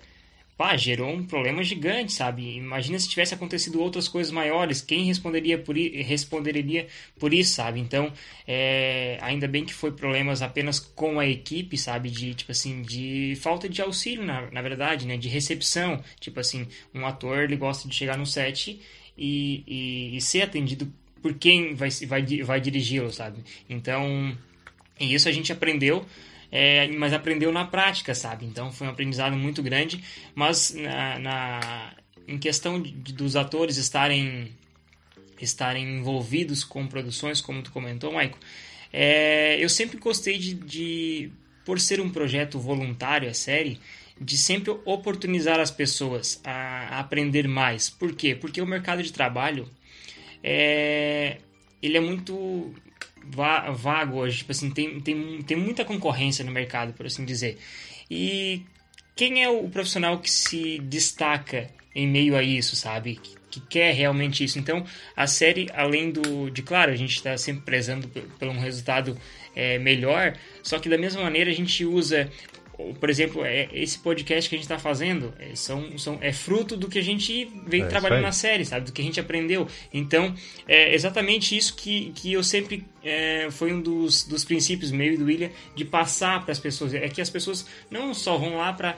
pá, gerou um problema gigante, sabe? Imagina se tivesse acontecido outras coisas maiores, quem responderia por, responderia por isso, sabe? Então, é, ainda bem que foi problemas apenas com a equipe, sabe? De, tipo assim, de falta de auxílio, na, na verdade, né? De recepção. Tipo assim, um ator, ele gosta de chegar no set e, e, e ser atendido por quem vai, vai, vai dirigi-lo, sabe? Então, isso a gente aprendeu é, mas aprendeu na prática, sabe? Então foi um aprendizado muito grande. Mas na, na em questão de, dos atores estarem estarem envolvidos com produções, como tu comentou, Maico, é, eu sempre gostei de, de, por ser um projeto voluntário, a série, de sempre oportunizar as pessoas a, a aprender mais. Por quê? Porque o mercado de trabalho é, ele é muito vago hoje, tipo assim, tem, tem, tem muita concorrência no mercado, por assim dizer. E quem é o profissional que se destaca em meio a isso, sabe? Que, que quer realmente isso. Então, a série, além do. de claro, a gente está sempre prezando por, um resultado é, melhor, só que da mesma maneira a gente usa por exemplo, é, esse podcast que a gente está fazendo é, são, são, é fruto do que a gente veio é trabalhando na série, sabe? Do que a gente aprendeu. Então, é exatamente isso que, que eu sempre. É, foi um dos, dos princípios meio do William de passar para as pessoas. É que as pessoas não só vão lá para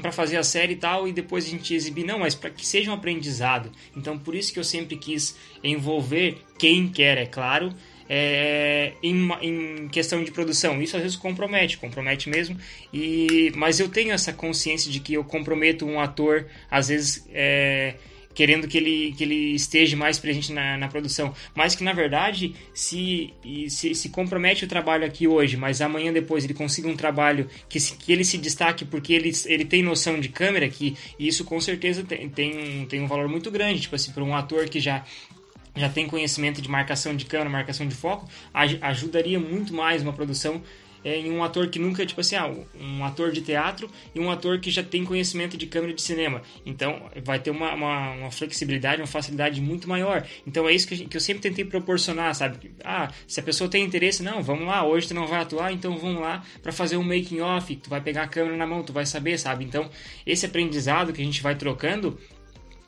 para fazer a série e tal e depois a gente exibir, não, mas para que seja um aprendizado. Então, por isso que eu sempre quis envolver quem quer, é claro, é, em, em, questão de produção. Isso às vezes compromete, compromete mesmo. E, mas eu tenho essa consciência de que eu comprometo um ator, às vezes. É, querendo que ele, que ele esteja mais presente na, na produção, mas que na verdade se, se, se compromete o trabalho aqui hoje, mas amanhã depois ele consiga um trabalho que, se, que ele se destaque porque ele, ele tem noção de câmera, que isso com certeza tem, tem, tem um valor muito grande, tipo assim, para um ator que já já tem conhecimento de marcação de câmera, marcação de foco, ajudaria muito mais uma produção é, em um ator que nunca, tipo assim, ah, um ator de teatro e um ator que já tem conhecimento de câmera de cinema. Então, vai ter uma, uma, uma flexibilidade, uma facilidade muito maior. Então, é isso que, que, eu sempre tentei proporcionar, sabe? Ah, se a pessoa tem interesse, não, vamos lá, hoje tu não vai atuar, então vamos lá para fazer um making off, tu vai pegar a câmera na mão, tu vai saber, sabe? Então, esse aprendizado que a gente vai trocando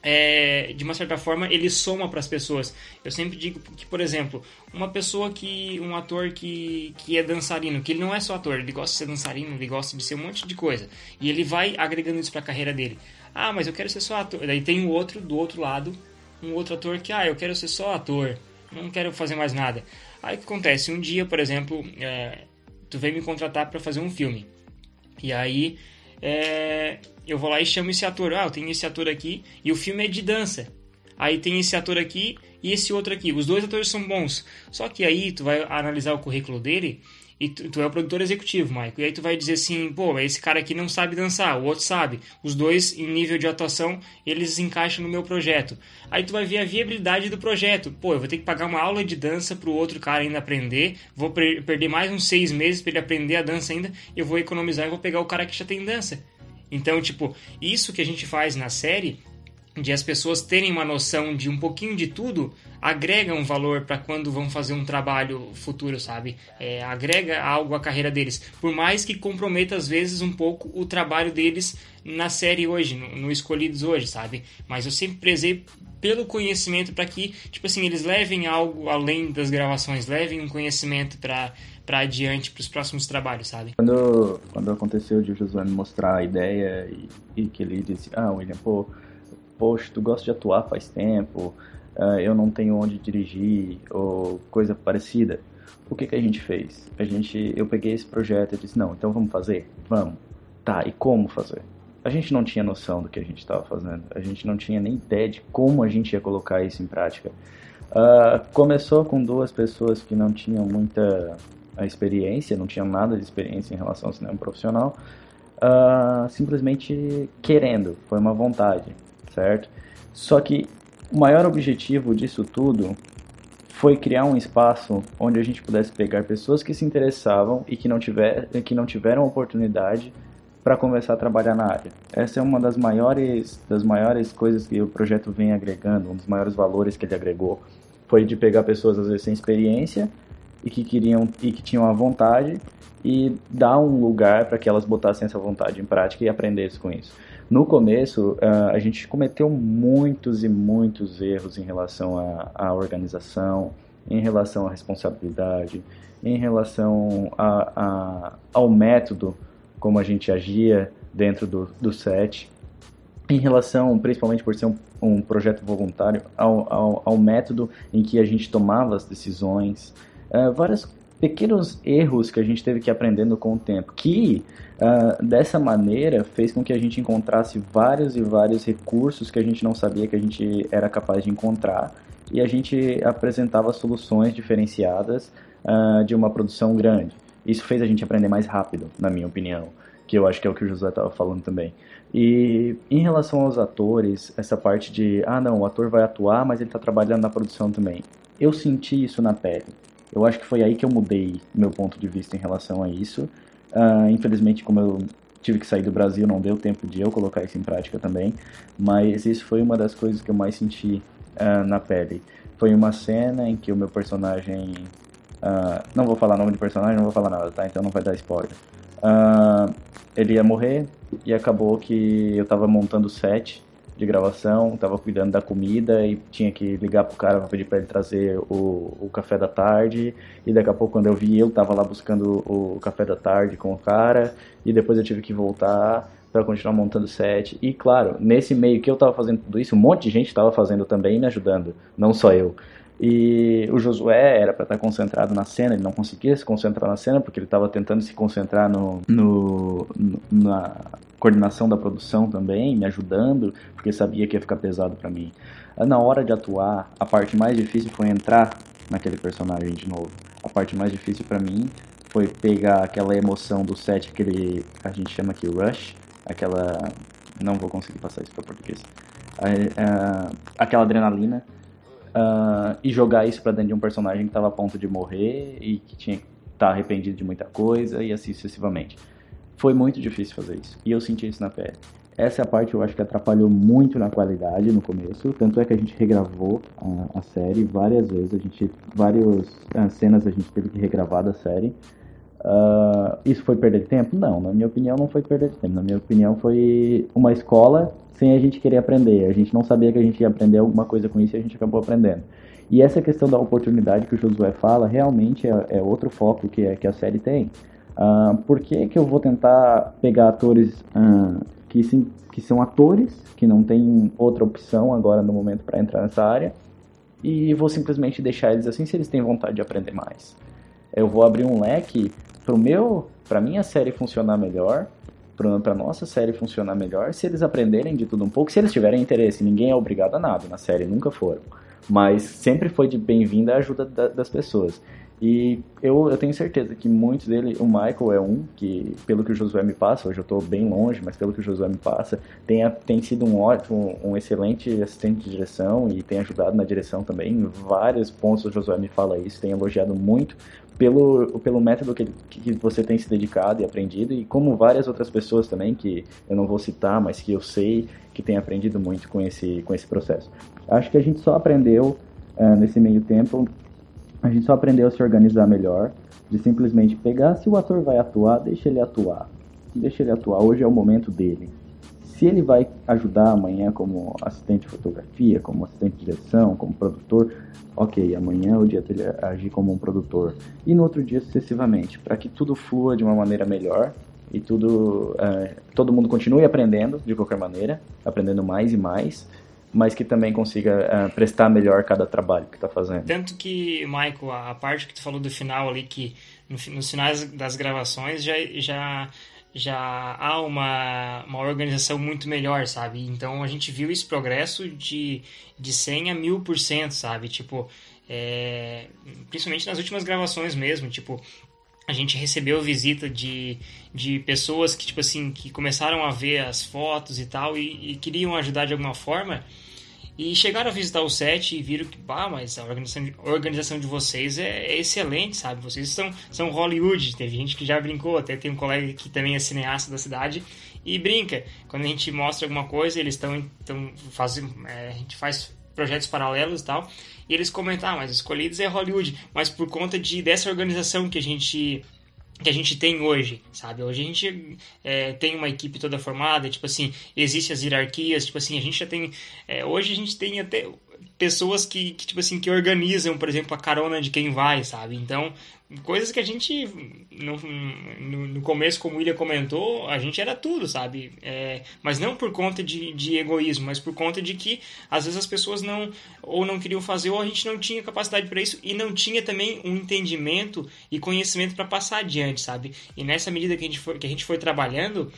é, de uma certa forma, ele soma para as pessoas. Eu sempre digo que, por exemplo, uma pessoa que. um ator que, que é dançarino, que ele não é só ator, ele gosta de ser dançarino, ele gosta de ser um monte de coisa. E ele vai agregando isso para a carreira dele. Ah, mas eu quero ser só ator. Daí tem o outro, do outro lado, um outro ator que, ah, eu quero ser só ator, não quero fazer mais nada. Aí o que acontece? Um dia, por exemplo, é, tu vem me contratar para fazer um filme. E aí é, eu vou lá e chamo esse ator. Ah, eu tenho esse ator aqui e o filme é de dança. Aí tem esse ator aqui e esse outro aqui. Os dois atores são bons. Só que aí tu vai analisar o currículo dele e tu, tu é o produtor executivo, Maico. E aí tu vai dizer assim, pô, esse cara aqui não sabe dançar, o outro sabe. Os dois, em nível de atuação, eles encaixam no meu projeto. Aí tu vai ver a viabilidade do projeto. Pô, eu vou ter que pagar uma aula de dança pro outro cara ainda aprender. Vou perder mais uns seis meses para ele aprender a dança ainda. Eu vou economizar e vou pegar o cara que já tem dança. Então, tipo, isso que a gente faz na série, de as pessoas terem uma noção de um pouquinho de tudo, agrega um valor para quando vão fazer um trabalho futuro, sabe? É, agrega algo à carreira deles. Por mais que comprometa, às vezes, um pouco o trabalho deles na série hoje, no, no Escolhidos hoje, sabe? Mas eu sempre prezei pelo conhecimento para que, tipo assim, eles levem algo além das gravações, levem um conhecimento para para adiante para os próximos trabalhos, sabe? Quando, quando aconteceu de o Josué mostrar a ideia e, e, que ele disse, ah, William, pô, poxa, tu gosta de atuar faz tempo, uh, eu não tenho onde dirigir, ou coisa parecida. O que que a gente fez? A gente, eu peguei esse projeto e disse, não, então vamos fazer? Vamos. Tá, e como fazer? A gente não tinha noção do que a gente estava fazendo. A gente não tinha nem ideia de como a gente ia colocar isso em prática. Uh, começou com duas pessoas que não tinham muita a experiência, não tinha nada de experiência em relação ao cinema profissional, uh, simplesmente querendo, foi uma vontade, certo? Só que o maior objetivo disso tudo foi criar um espaço onde a gente pudesse pegar pessoas que se interessavam e que não, tiver, que não tiveram oportunidade para começar a trabalhar na área. Essa é uma das maiores, das maiores coisas que o projeto vem agregando, um dos maiores valores que ele agregou, foi de pegar pessoas às vezes sem experiência e que queriam e que tinham a vontade e dar um lugar para que elas botassem essa vontade em prática e aprendessem com isso. No começo, uh, a gente cometeu muitos e muitos erros em relação à organização, em relação à responsabilidade, em relação a, a, ao método como a gente agia dentro do, do set, em relação, principalmente por ser um, um projeto voluntário, ao, ao, ao, método em que a gente tomava as decisões, uh, vários pequenos erros que a gente teve que ir aprendendo com o tempo, que uh, dessa maneira fez com que a gente encontrasse vários e vários recursos que a gente não sabia que a gente era capaz de encontrar e a gente apresentava soluções diferenciadas uh, de uma produção grande. Isso fez a gente aprender mais rápido, na minha opinião, que eu acho que é o que o José estava falando também. E em relação aos atores, essa parte de, ah não, o ator vai atuar, mas ele está trabalhando na produção também. Eu senti isso na pele. Eu acho que foi aí que eu mudei meu ponto de vista em relação a isso. Uh, infelizmente, como eu tive que sair do Brasil, não deu tempo de eu colocar isso em prática também. Mas isso foi uma das coisas que eu mais senti uh, na pele. Foi uma cena em que o meu personagem Uh, não vou falar nome de personagem, não vou falar nada, tá? Então não vai dar spoiler. Ele ia morrer e acabou que eu tava montando o set de gravação, tava cuidando da comida e tinha que ligar pro cara pra pedir pra ele trazer o, o café da tarde. E daqui a pouco, quando eu vi, eu tava lá buscando o, café da tarde com o cara. E depois eu tive que voltar para continuar montando set. E claro, nesse meio que eu tava fazendo tudo isso, um monte de gente tava fazendo também me ajudando, não só eu. E o Josué era para estar concentrado na cena, ele não conseguia se concentrar na cena porque ele estava tentando se concentrar no, no, na coordenação da produção também, me ajudando, porque sabia que ia ficar pesado para mim. Na hora de atuar, a parte mais difícil foi entrar naquele personagem de novo. A parte mais difícil para mim foi pegar aquela emoção do set que ele, a gente chama aqui rush, aquela não vou conseguir passar isso para português. aquela adrenalina uh, e jogar isso para dentro de um personagem que estava a ponto de morrer e que tinha estar tá arrependido de muita coisa e assim sucessivamente. Foi muito difícil fazer isso e eu senti isso na pele. Essa é a parte que eu acho que atrapalhou muito na qualidade no começo, tanto é que a gente regravou a, a série várias vezes, a gente várias uh, cenas a gente teve que regravar da série. Uh, isso foi perder tempo? Não, na minha opinião não foi perder tempo. Na minha opinião foi uma escola sem a gente querer aprender. A gente não sabia que a gente ia aprender alguma coisa com isso e a gente acabou aprendendo. E essa questão da oportunidade que o Josué fala realmente é, é outro foco que, é, que a série tem. Uh, por que, que eu vou tentar pegar atores uh, que, sim, que são atores, que não tem outra opção agora no momento para entrar nessa área, e vou simplesmente deixar eles assim se eles têm vontade de aprender mais? Eu vou abrir um leque para meu, para minha série funcionar melhor, para nossa série funcionar melhor, se eles aprenderem de tudo um pouco, se eles tiverem interesse, ninguém é obrigado a nada na série, nunca foram. Mas sempre foi de bem-vinda a ajuda da, das pessoas. E eu, eu tenho certeza que muitos dele, o Michael é um, que pelo que o Josué me passa, hoje eu estou bem longe, mas pelo que o Josué me passa, tem, tem sido um ótimo, um excelente assistente de direção e tem ajudado na direção também. Em vários pontos o Josué me fala isso, tem elogiado muito pelo, pelo método que, que você tem se dedicado e aprendido, e como várias outras pessoas também, que eu não vou citar, mas que eu sei que tem aprendido muito com esse, com esse processo. Acho que a gente só aprendeu, uh, nesse meio tempo, a gente só aprendeu a se organizar melhor, de simplesmente pegar, se o ator vai atuar, deixa ele atuar. Deixa ele atuar, hoje é o momento dele. Se ele vai ajudar amanhã como assistente de fotografia, como assistente de direção, como produtor, ok, amanhã é o dia dele agir como um produtor. E no outro dia sucessivamente, para que tudo flua de uma maneira melhor e tudo uh, todo mundo continue aprendendo de qualquer maneira, aprendendo mais e mais, mas que também consiga uh, prestar melhor cada trabalho que está fazendo. Tanto que, Michael, a parte que tu falou do final ali, que nos finais das gravações já, já já há uma, uma organização muito melhor, sabe? Então a gente viu esse progresso de, de 100 a 1000%, sabe? Tipo, é, principalmente nas últimas gravações mesmo, tipo, a gente recebeu visita de, de pessoas que, tipo assim, que começaram a ver as fotos e tal e, e queriam ajudar de alguma forma e chegaram a visitar o set e viram que, bah, mas a organização de, a organização de vocês é, é, excelente, sabe? Vocês são, são Hollywood. Teve gente que já brincou, até tem um colega que também é cineasta da cidade e brinca. Quando a gente mostra alguma coisa, eles estão. Fazem, é, a gente faz projetos paralelos e tal. E eles comentam, ah, mas Escolhidos é Hollywood. Mas por conta de, dessa organização que a gente que a gente tem hoje, sabe? Hoje a gente é, tem uma equipe toda formada, tipo assim, existem as hierarquias, tipo assim, a gente já tem... É, hoje a gente tem até pessoas que, que, tipo assim, que organizam, por exemplo, a carona de quem vai, sabe? Então, coisas que a gente, no, no, no começo, como o William comentou, a gente era tudo, sabe? É, mas não por conta de, de egoísmo, mas por conta de que, às vezes, as pessoas não, ou não queriam fazer, ou a gente não tinha capacidade para isso, e não tinha também um entendimento e conhecimento para passar adiante, sabe? E nessa medida que a gente foi, que a gente foi trabalhando,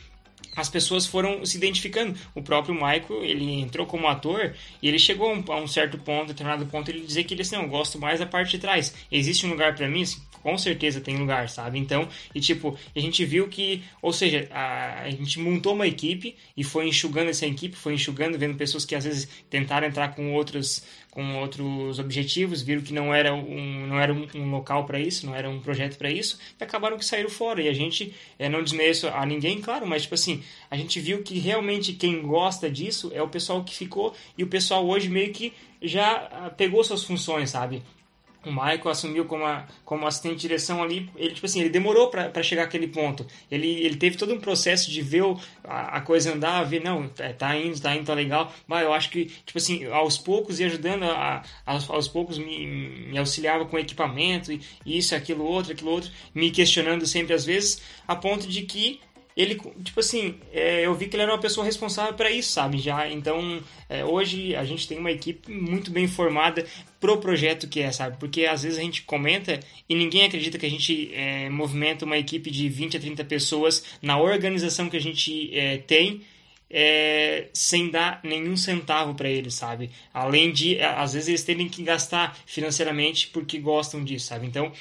as pessoas foram se identificando. O próprio Michael, ele entrou como ator e ele chegou a um certo ponto, determinado ponto, ele dizer que ele assim, não, eu gosto mais da parte de trás. Existe um lugar para mim? Assim, com certeza tem lugar, sabe? Então, e tipo, a gente viu que, ou seja, a, a gente montou uma equipe e foi enxugando essa equipe, foi enxugando, vendo pessoas que às vezes tentaram entrar com outros com outros objetivos, viram que não era um, não era um, local para isso, não era um projeto para isso, e acabaram que saíram fora. E a gente, é, não desmereço a ninguém, claro, mas tipo assim, a gente viu que realmente quem gosta disso é o pessoal que ficou, e o pessoal hoje meio que já ah, pegou suas funções, sabe? O Michael assumiu como, a, como assistente de direção ali, ele tipo assim, ele demorou para chegar àquele ponto. Ele, ele teve todo um processo de ver o, a, a, coisa andar, ver, não, é, tá indo, tá indo, tá legal. Mas eu acho que, tipo assim, aos poucos ia ajudando, a, aos, aos poucos me, me auxiliava com equipamento, e isso, aquilo, outro, aquilo outro, me questionando sempre às vezes, a ponto de que ele, tipo assim, é, eu vi que ele era uma pessoa responsável para isso, sabe? Já, então, é, hoje a gente tem uma equipe muito bem formada pro projeto que é, sabe? Porque às vezes a gente comenta e ninguém acredita que a gente é, movimenta uma equipe de 20 a 30 pessoas na organização que a gente é, tem. É, sem dar nenhum centavo para eles, sabe? Além de, às vezes, eles terem que gastar financeiramente porque gostam disso, sabe? Então,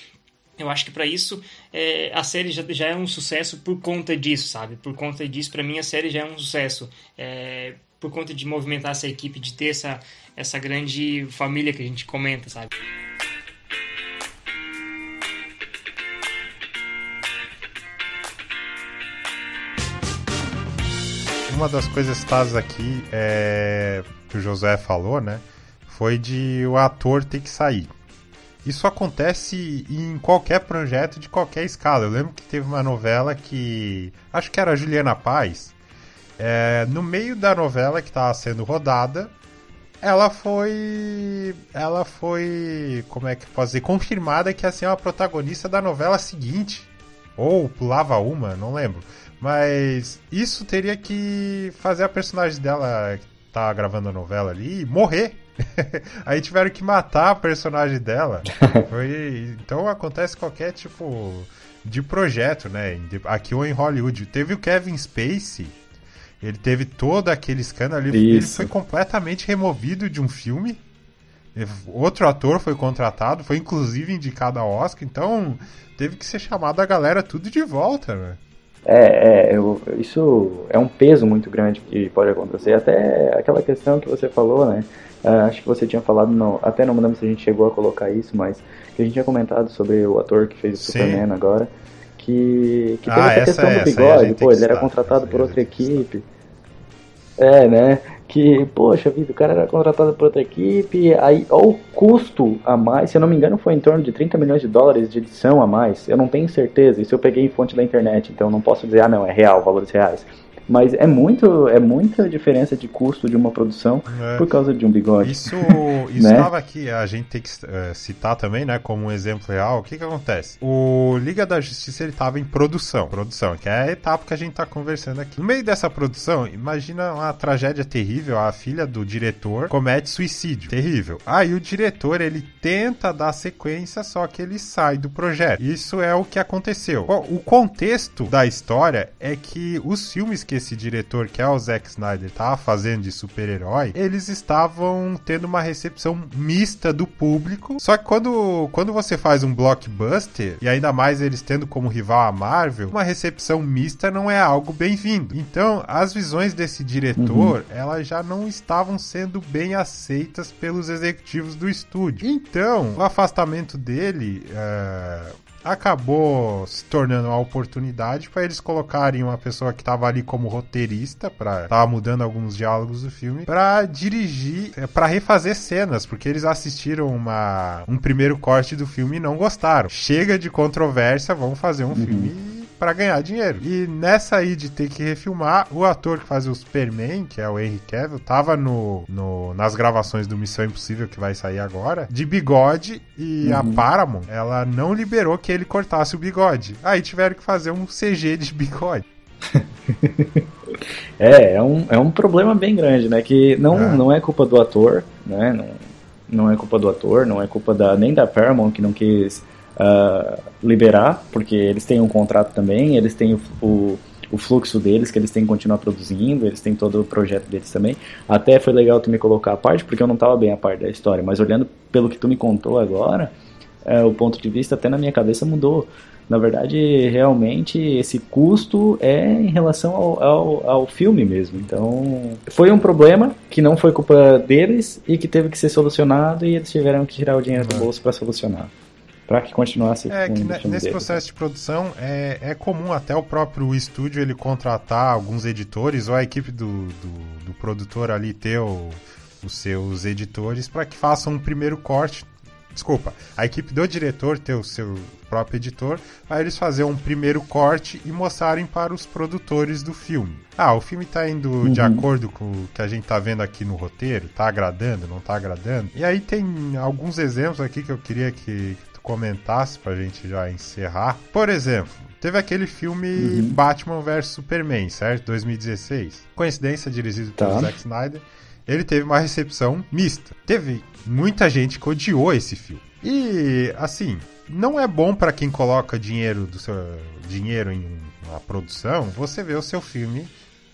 eu acho que para isso é, a série já, já é um sucesso por conta disso, sabe? Por conta disso, para mim a série já é um sucesso. É, por conta de movimentar essa equipe, de ter essa, essa grande família que a gente comenta, sabe? Uma das coisas citadas aqui é, que o José falou, né? Foi de o ator ter que sair. Isso acontece em qualquer projeto de qualquer escala. Eu lembro que teve uma novela que. Acho que era Juliana Paz. É, no meio da novela que estava sendo rodada, ela foi. Ela foi. Como é que posso dizer? Confirmada que ia ser uma protagonista da novela seguinte. Ou pulava uma, não lembro. Mas isso teria que fazer a personagem dela que tá gravando a novela ali morrer Aí tiveram que matar a personagem dela. Foi... Então acontece qualquer tipo de projeto, né? Aqui ou em Hollywood. Teve o Kevin Spacey. Ele teve todo aquele escândalo. Ele, ele foi completamente removido de um filme. Outro ator foi contratado, foi inclusive indicado ao Oscar, então teve que ser chamado a galera tudo de volta, né? É, é eu, isso é um peso muito grande que pode acontecer. Até aquela questão que você falou, né? Uh, acho que você tinha falado, no, até não me lembro se a gente chegou a colocar isso, mas que a gente tinha comentado sobre o ator que fez o Sim. Superman agora, que, que ah, teve essa, questão do bigode, pô, ele era contratado por outra equipe. É, né? Que, poxa vida, o cara era contratado por outra equipe, aí, ó, o custo a mais, se eu não me engano, foi em torno de 30 milhões de dólares de edição a mais. Eu não tenho certeza, isso eu peguei em fonte da internet, então não posso dizer, ah, não, é real, valores reais. Mas é muito, é muita diferença de custo de uma produção é. por causa de um bigode. Isso, isso né? estava aqui, a gente tem que uh, citar também, né, como um exemplo real. O que que acontece? O Liga da Justiça ele estava em produção, produção, que é a etapa que a gente está conversando aqui. No meio dessa produção, imagina uma tragédia terrível. A filha do diretor comete suicídio, terrível. Aí o diretor ele tenta dar sequência, só que ele sai do projeto. Isso é o que aconteceu. O contexto da história é que os filmes que esse diretor, que é o Zack Snyder, tava fazendo de super-herói, eles estavam tendo uma recepção mista do público. Só que quando, quando você faz um blockbuster, e ainda mais eles tendo como rival a Marvel, uma recepção mista não é algo bem-vindo. Então, as visões desse diretor, uhum. elas já não estavam sendo bem aceitas pelos executivos do estúdio. Então, o afastamento dele. Uh acabou se tornando uma oportunidade para eles colocarem uma pessoa que estava ali como roteirista, para tava mudando alguns diálogos do filme, para dirigir, é, para refazer cenas, porque eles assistiram uma, um primeiro corte do filme e não gostaram. Chega de controvérsia, vamos fazer um uhum. filme para ganhar dinheiro. E nessa aí de ter que refilmar, o ator que faz o Superman, que é o Henry Cavill, tava no, no, nas gravações do Missão Impossível que vai sair agora, de bigode e uhum. a Paramount, ela não liberou que ele cortasse o bigode. Aí tiveram que fazer um CG de bigode. é, é um, é um problema bem grande, né? Que não é, não é culpa do ator, né? Não, não é culpa do ator, não é culpa da, nem da Paramount que não quis uh, liberar, porque eles têm um contrato também, eles têm o, o, o, fluxo deles, que eles têm que continuar produzindo, eles têm todo o projeto deles também. Até foi legal tu me colocar a parte, porque eu não estava bem a parte da história, mas olhando pelo que tu me contou agora, uh, o ponto de vista até na minha cabeça mudou. Na verdade, realmente, esse custo é em relação ao, ao, ao, filme mesmo. Então, foi um problema que não foi culpa deles e que teve que ser solucionado e eles tiveram que tirar o dinheiro do bolso para solucionar para que continuasse. É que nesse dele. processo de produção é, é comum até o próprio estúdio ele contratar alguns editores ou a equipe do, do, do produtor ali ter o, os seus editores para que façam um primeiro corte. Desculpa, a equipe do diretor ter o seu próprio editor, para eles fazerem um primeiro corte e mostrarem para os produtores do filme. Ah, o filme está indo uhum. de acordo com o que a gente está vendo aqui no roteiro, está agradando, não está agradando. E aí tem alguns exemplos aqui que eu queria que comentasse pra gente já encerrar. Por exemplo, teve aquele filme uhum. Batman vs Superman, certo? 2016. Coincidência, dirigido tá. pelo Zack Snyder. Ele teve uma recepção mista. Teve muita gente que odiou esse filme. E, assim, não é bom para quem coloca dinheiro do seu dinheiro em uma produção, você vê o seu filme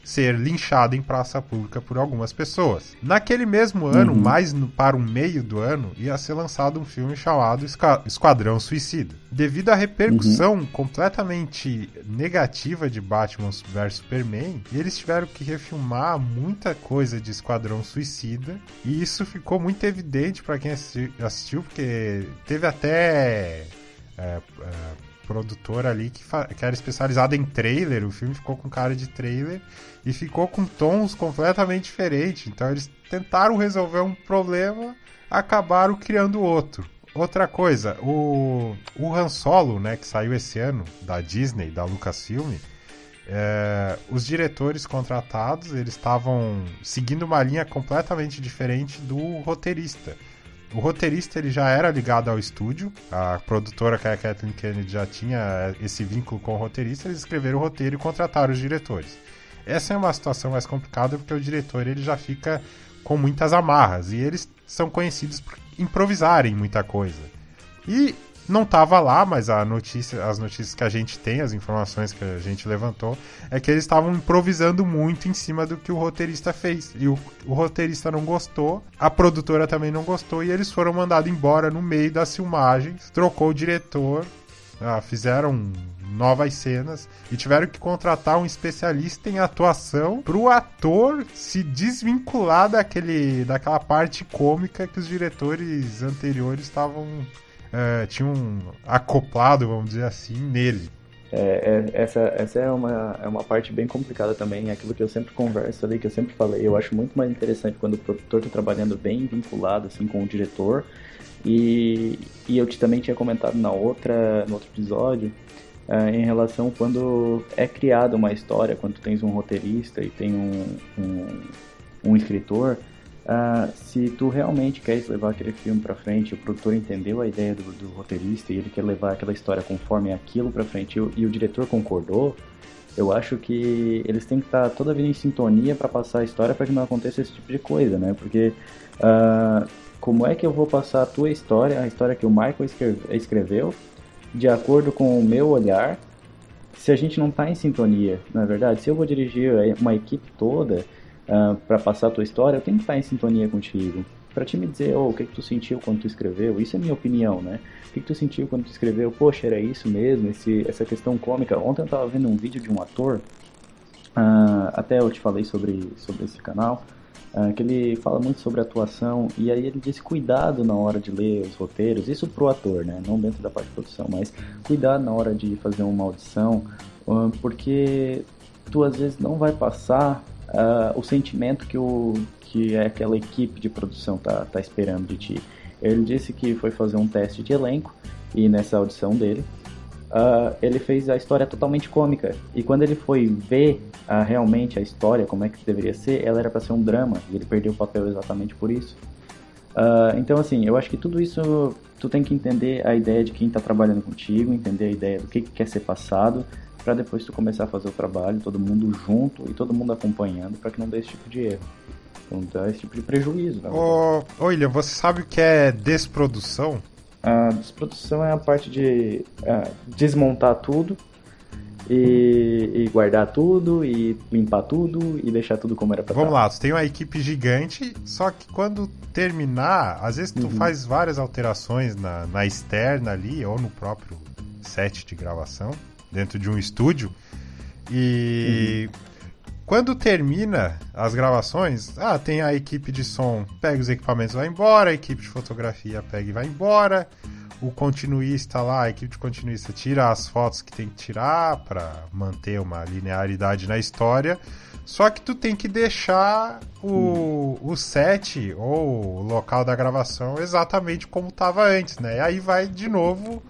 ser linchado em praça pública por algumas pessoas. Naquele mesmo ano, uhum. mais no, para o meio do ano, ia ser lançado um filme chamado Esquadrão Suicida. Devido à repercussão uhum. completamente negativa de Batman vs Superman, eles tiveram que refilmar muita coisa de Esquadrão Suicida, e isso ficou muito evidente para quem assistiu, porque teve até. É, é, produtora ali que, que era especializada em trailer, o filme ficou com cara de trailer e ficou com tons completamente diferentes. Então eles tentaram resolver um problema, acabaram criando outro. Outra coisa, o, o Han Solo, né, que saiu esse ano da Disney, da Lucasfilm, é, os diretores contratados eles estavam seguindo uma linha completamente diferente do roteirista. O roteirista ele já era ligado ao estúdio, a produtora que é a Kathleen Kennedy já tinha esse vínculo com o roteirista, eles escreveram o roteiro e contrataram os diretores. Essa é uma situação mais complicada porque o diretor ele já fica com muitas amarras e eles são conhecidos por improvisarem muita coisa. E não estava lá, mas a notícia, as notícias que a gente tem, as informações que a gente levantou, é que eles estavam improvisando muito em cima do que o roteirista fez. E o, o roteirista não gostou, a produtora também não gostou, e eles foram mandados embora no meio das filmagens, trocou o diretor, ah, fizeram novas cenas e tiveram que contratar um especialista em atuação pro ator se desvincular daquele, daquela parte cômica que os diretores anteriores estavam uh, tinham acoplado, vamos dizer assim, nele. É, é, essa, essa é, uma, é uma parte bem complicada também, é aquilo que eu sempre converso ali, que eu sempre falei. Eu acho muito mais interessante quando o produtor está trabalhando bem vinculado assim, com o diretor. E, e eu também tinha comentado na outra, no outro episódio uh, em relação quando é criada uma história, quando tens um roteirista e tem um, um, um escritor, Uh, se tu realmente queres levar aquele filme para frente, o produtor entendeu a ideia do, do, roteirista e ele quer levar aquela história conforme aquilo para frente e, e, o diretor concordou, eu acho que eles têm que estar toda a vida em sintonia para passar a história para que não aconteça esse tipo de coisa, né? Porque uh, como é que eu vou passar a tua história, a história que o Michael escreveu, de acordo com o meu olhar, se a gente não está em sintonia, na é verdade? Se eu vou dirigir uma equipe toda uh, ah, para passar a tua história, eu tenho que estar em sintonia contigo. Para te me dizer, oh, o que, que tu sentiu quando tu escreveu, isso é minha opinião, né? O que, que tu sentiu quando tu escreveu, poxa, era isso mesmo, esse, essa questão cômica. Ontem eu estava vendo um vídeo de um ator, uh, até eu te falei sobre, sobre esse canal, uh, que ele fala muito sobre atuação e aí ele diz cuidado na hora de ler os roteiros, isso pro ator, né? Não dentro da parte de produção, mas cuidado na hora de fazer uma audição, uh, porque tu às vezes não vai passar uh, o sentimento que, o, que aquela equipe de produção tá, tá esperando de ti. Ele disse que foi fazer um teste de elenco e nessa audição dele uh, ele fez a história totalmente cômica. E quando ele foi ver uh, realmente a história, como é que deveria ser, ela era para ser um drama. E ele perdeu o papel exatamente por isso. Uh, então, assim, eu acho que tudo isso tu tem que entender a ideia de quem está trabalhando contigo, entender a ideia do que, que quer ser passado, para depois tu começar a fazer o trabalho, todo mundo junto e todo mundo acompanhando, para que não dê esse tipo de erro. Não dá esse tipo de prejuízo. Ô, William, você sabe o que é desprodução? A desprodução é a parte de uh, desmontar tudo e, e, guardar tudo e limpar tudo e deixar tudo como era pra Vamos lá, tu tem uma equipe gigante, só que quando terminar, às vezes tu uhum. faz várias alterações na, na externa ali ou no próprio set de gravação, dentro de um estúdio. E uhum. Quando termina as gravações, ah, tem a equipe de som, pega os equipamentos e vai embora, a equipe de fotografia pega e vai embora o continuista lá, a equipe de continuista tira as fotos que tem que tirar para manter uma linearidade na história. Só que tu tem que deixar o, o set ou o local da gravação exatamente como estava antes, né? E aí vai de novo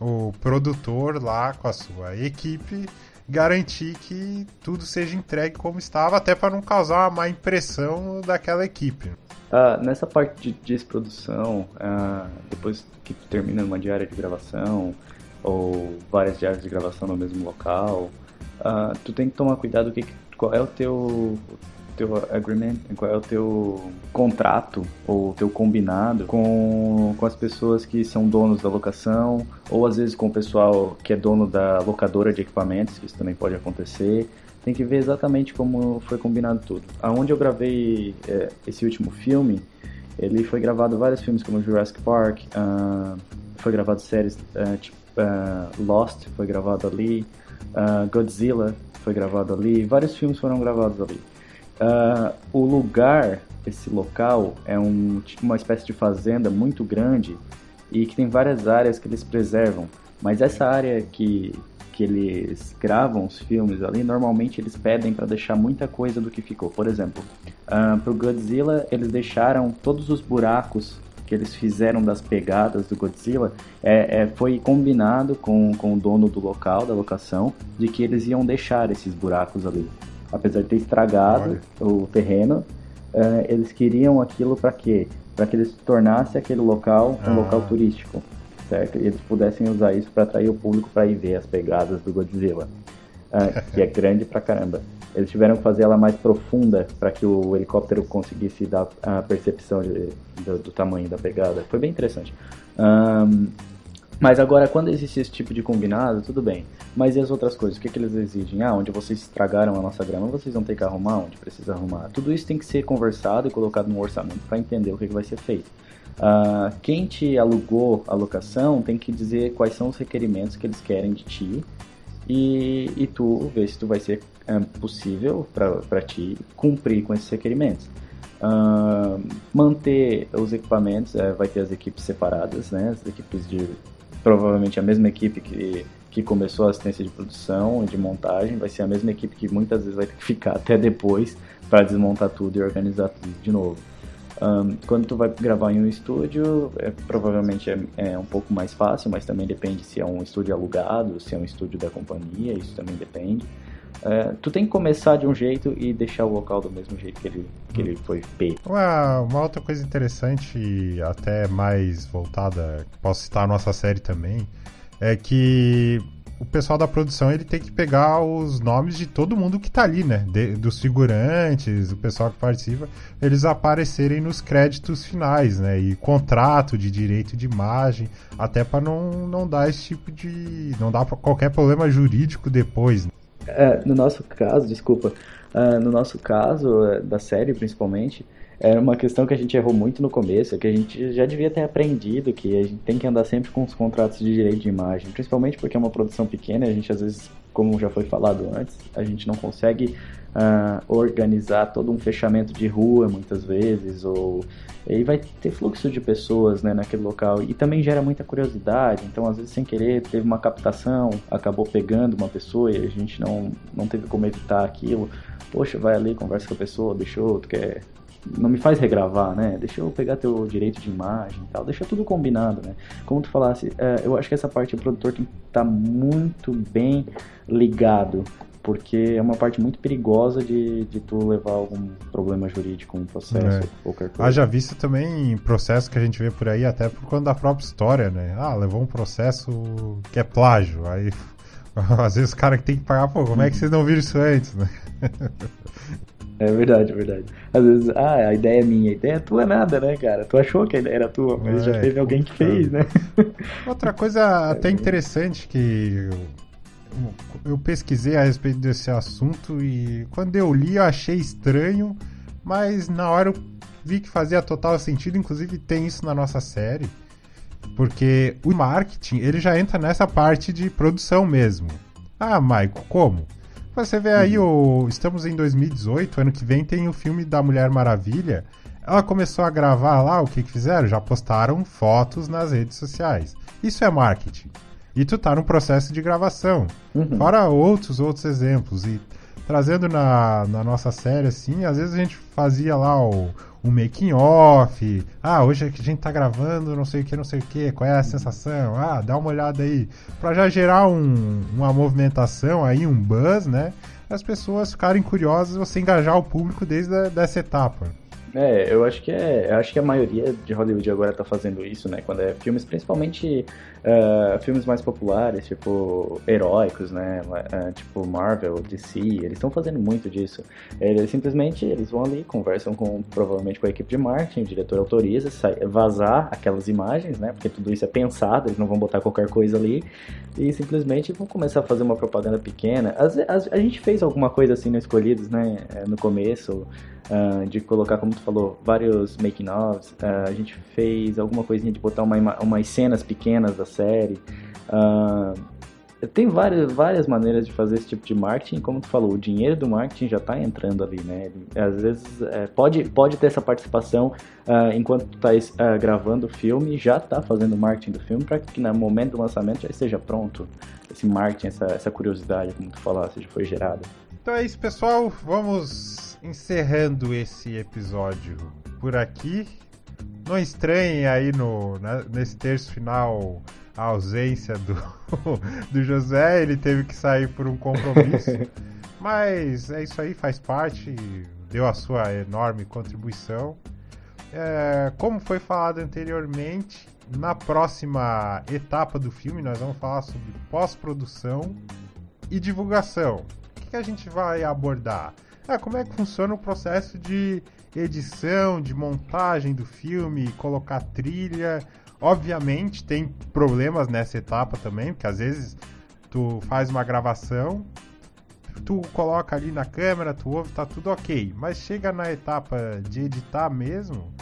o produtor lá com a sua equipe garantir que tudo seja entregue como estava, até para não causar uma má impressão daquela equipe. Uh, nessa parte de desprodução, uh, depois que termina uma diária de gravação ou várias diárias de gravação no mesmo local, uh, tu tem que tomar cuidado que, qual é o teu teu agreement, qual é o teu contrato ou teu combinado com, com as pessoas que são donos da locação ou às vezes com o pessoal que é dono da locadora de equipamentos, que isso também pode acontecer tem que ver exatamente como foi combinado tudo. Aonde eu gravei é, esse último filme, ele foi gravado vários filmes como Jurassic Park, uh, foi gravado séries uh, tipo uh, Lost, foi gravado ali, Godzilla foi gravado ali, vários filmes foram gravados ali. O lugar, esse local, é um, tipo uma espécie de fazenda muito grande e que tem várias áreas que eles preservam. Mas essa área que que eles gravam os filmes ali, normalmente eles pedem para deixar muita coisa do que ficou. Por exemplo, uh, pro Godzilla, eles deixaram todos os buracos que eles fizeram das pegadas do Godzilla, é, é, foi combinado com, com o dono do local, da locação, de que eles iam deixar esses buracos ali. Apesar de ter estragado Olha. o terreno, uh, eles queriam aquilo para quê? Para que eles tornasse aquele local um ah. local turístico certo? E eles pudessem usar isso para atrair o público para ir ver as pegadas do Godzilla, uh, que é grande pra caramba. Eles tiveram que fazer ela mais profunda para que o helicóptero conseguisse dar a percepção de, do, do, tamanho da pegada. Foi bem interessante. Um, mas agora, quando existe esse tipo de combinado, tudo bem. Mas e as outras coisas? O que, que eles exigem? Ah, onde vocês estragaram a nossa grama, vocês vão ter que arrumar onde precisa arrumar. Tudo isso tem que ser conversado e colocado no orçamento para entender o que, que vai ser feito. Uh, quem te alugou a locação tem que dizer quais são os requerimentos que eles querem de ti e, e tu ver se tu vai ser um, possível para ti cumprir com esses requerimentos. Uh, manter os equipamentos, uh, vai ter as equipes separadas, né? As equipes de provavelmente a mesma equipe que, que começou a assistência de produção e de montagem, vai ser a mesma equipe que muitas vezes vai ter que ficar até depois para desmontar tudo e organizar tudo de novo. Um, quando tu vai gravar em um estúdio, é, provavelmente é, é, um pouco mais fácil, mas também depende se é um estúdio alugado, se é um estúdio da companhia, isso também depende. É, tu tem que começar de um jeito e deixar o local do mesmo jeito que ele, que ele foi feito. Uma, uma outra coisa interessante, até mais voltada, posso citar a nossa série também, é que o pessoal da produção ele tem que pegar os nomes de todo mundo que tá ali, né? De, dos figurantes, do pessoal que participa, eles aparecerem nos créditos finais, né? E contrato de direito de imagem, até para não, não dar esse tipo de. não dar qualquer problema jurídico depois. Né? É, no nosso caso, desculpa, uh, no nosso caso, uh, da série principalmente, é uma questão que a gente errou muito no começo, que a gente já devia ter aprendido que a gente tem que andar sempre com os contratos de direito de imagem, principalmente porque é uma produção pequena, a gente às vezes, como já foi falado antes, a gente não consegue uh, organizar todo um fechamento de rua muitas vezes, ou e vai ter fluxo de pessoas né, naquele local e também gera muita curiosidade. Então, às vezes, sem querer, teve uma captação, acabou pegando uma pessoa e a gente não, não teve como evitar aquilo. Poxa, vai ali, conversa com a pessoa, deixou, tu quer não me faz regravar, né? Deixa eu pegar teu direito de imagem e tal, deixa tudo combinado, né? Como tu falasse, é, eu acho que essa parte o produtor tem que estar tá muito bem ligado porque é uma parte muito perigosa de, de tu levar algum problema jurídico, um processo, é. qualquer coisa. Haja visto também processo que a gente vê por aí, até por conta da própria história, né? Ah, levou um processo que é plágio. Aí, às vezes, o cara que tem que pagar, pô, como é que vocês não viram isso antes, né? É verdade, é verdade. Às vezes, ah, a ideia é minha, a ideia é tua nada, né, cara? Tu achou que a ideia era tua, mas é, já teve alguém que fez, né? Outra coisa até interessante que eu pesquisei a respeito desse assunto e quando eu li eu achei estranho, mas na hora eu vi que fazia total sentido, inclusive tem isso na nossa série, porque o marketing ele já entra nessa parte de produção mesmo. Ah, Maico, como? Você vê aí, o, estamos em 2018, ano que vem tem o filme da Mulher Maravilha. Ela começou a gravar lá, o que, que fizeram? Já postaram fotos nas redes sociais. Isso é marketing e tu tá no processo de gravação. Uhum. Fora outros, outros exemplos. E trazendo na, na nossa série, assim, às vezes a gente fazia lá o, o making off. Ah, hoje a gente tá gravando não sei o que, não sei o que, qual é a sensação? Ah, dá uma olhada aí. Pra já gerar um, uma movimentação aí, um buzz, né? As pessoas ficarem curiosas e você engajar o público desde a, dessa etapa. É, eu acho que é, eu acho que a maioria de Hollywood agora tá fazendo isso, né? Quando é filmes, principalmente uh, filmes mais populares, tipo heróicos, né? Uh, tipo Marvel, DC, eles estão fazendo muito disso. Eles simplesmente eles vão ali, conversam com provavelmente com a equipe de marketing, o diretor autoriza, sai, vazar aquelas imagens, né? Porque tudo isso é pensado, eles não vão botar qualquer coisa ali e simplesmente vão começar a fazer uma propaganda pequena. As, as, a gente fez alguma coisa assim no Escolhidos, né? No começo uh, de colocar, como tu falou, vários making-ofs. A gente fez alguma coisinha de botar uma, umas cenas pequenas da série. Uh, tem várias, várias maneiras de fazer esse tipo de marketing, como tu falou, o dinheiro do marketing já está entrando ali, né? Às vezes é, pode, pode ter essa participação uh, enquanto tu tá uh, gravando o filme, já está fazendo marketing do filme para que no momento do lançamento já esteja pronto esse marketing, essa, essa curiosidade, como tu falaste, já foi gerada. Então é isso, pessoal. Vamos encerrando esse episódio por aqui. Não estranhe aí no, né, nesse terço final a ausência do, do José, ele teve que sair por um compromisso. Mas é isso aí, faz parte, deu a sua enorme contribuição. É, como foi falado anteriormente, na próxima etapa do filme nós vamos falar sobre pós-produção e divulgação. O que a gente vai abordar? Ah, como é que funciona o processo de edição, de montagem do filme, colocar trilha. Obviamente tem problemas nessa etapa também, porque às vezes tu faz uma gravação, tu coloca ali na câmera, tu ouve, tá tudo ok. Mas chega na etapa de editar mesmo,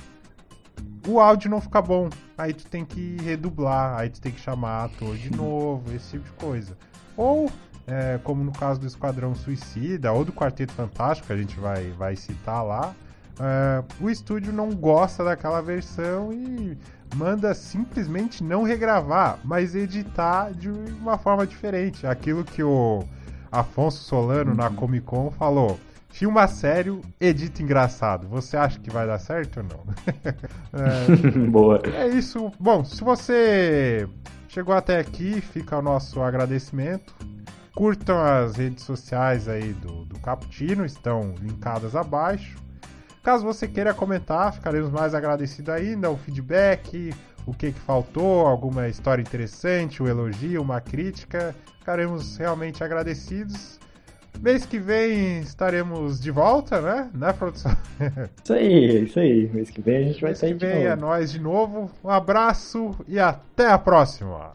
o áudio não fica bom. Aí tu tem que redublar, aí tu tem que chamar ator de novo, esse tipo de coisa. Ou é, como no caso do Esquadrão Suicida ou do Quarteto Fantástico, que a gente vai, vai citar lá, é, o estúdio não gosta daquela versão e manda simplesmente não regravar, mas editar de uma forma diferente. Aquilo que o Afonso Solano na Comic Con falou. Filma sério, edita engraçado. Você acha que vai dar certo ou não? é, Boa. É isso. Bom, se você chegou até aqui, fica o nosso agradecimento. Curtam as redes sociais aí do, do Caputino, estão linkadas abaixo. Caso você queira comentar, ficaremos mais agradecidos ainda, o feedback, o que, que faltou, alguma história interessante, um elogio, uma crítica. Ficaremos realmente agradecidos. Mês que vem estaremos de volta, né? Né, produção? Isso aí, isso aí. Mês que vem a gente vai Mês sair que vem é nós de novo. Um abraço e até a próxima.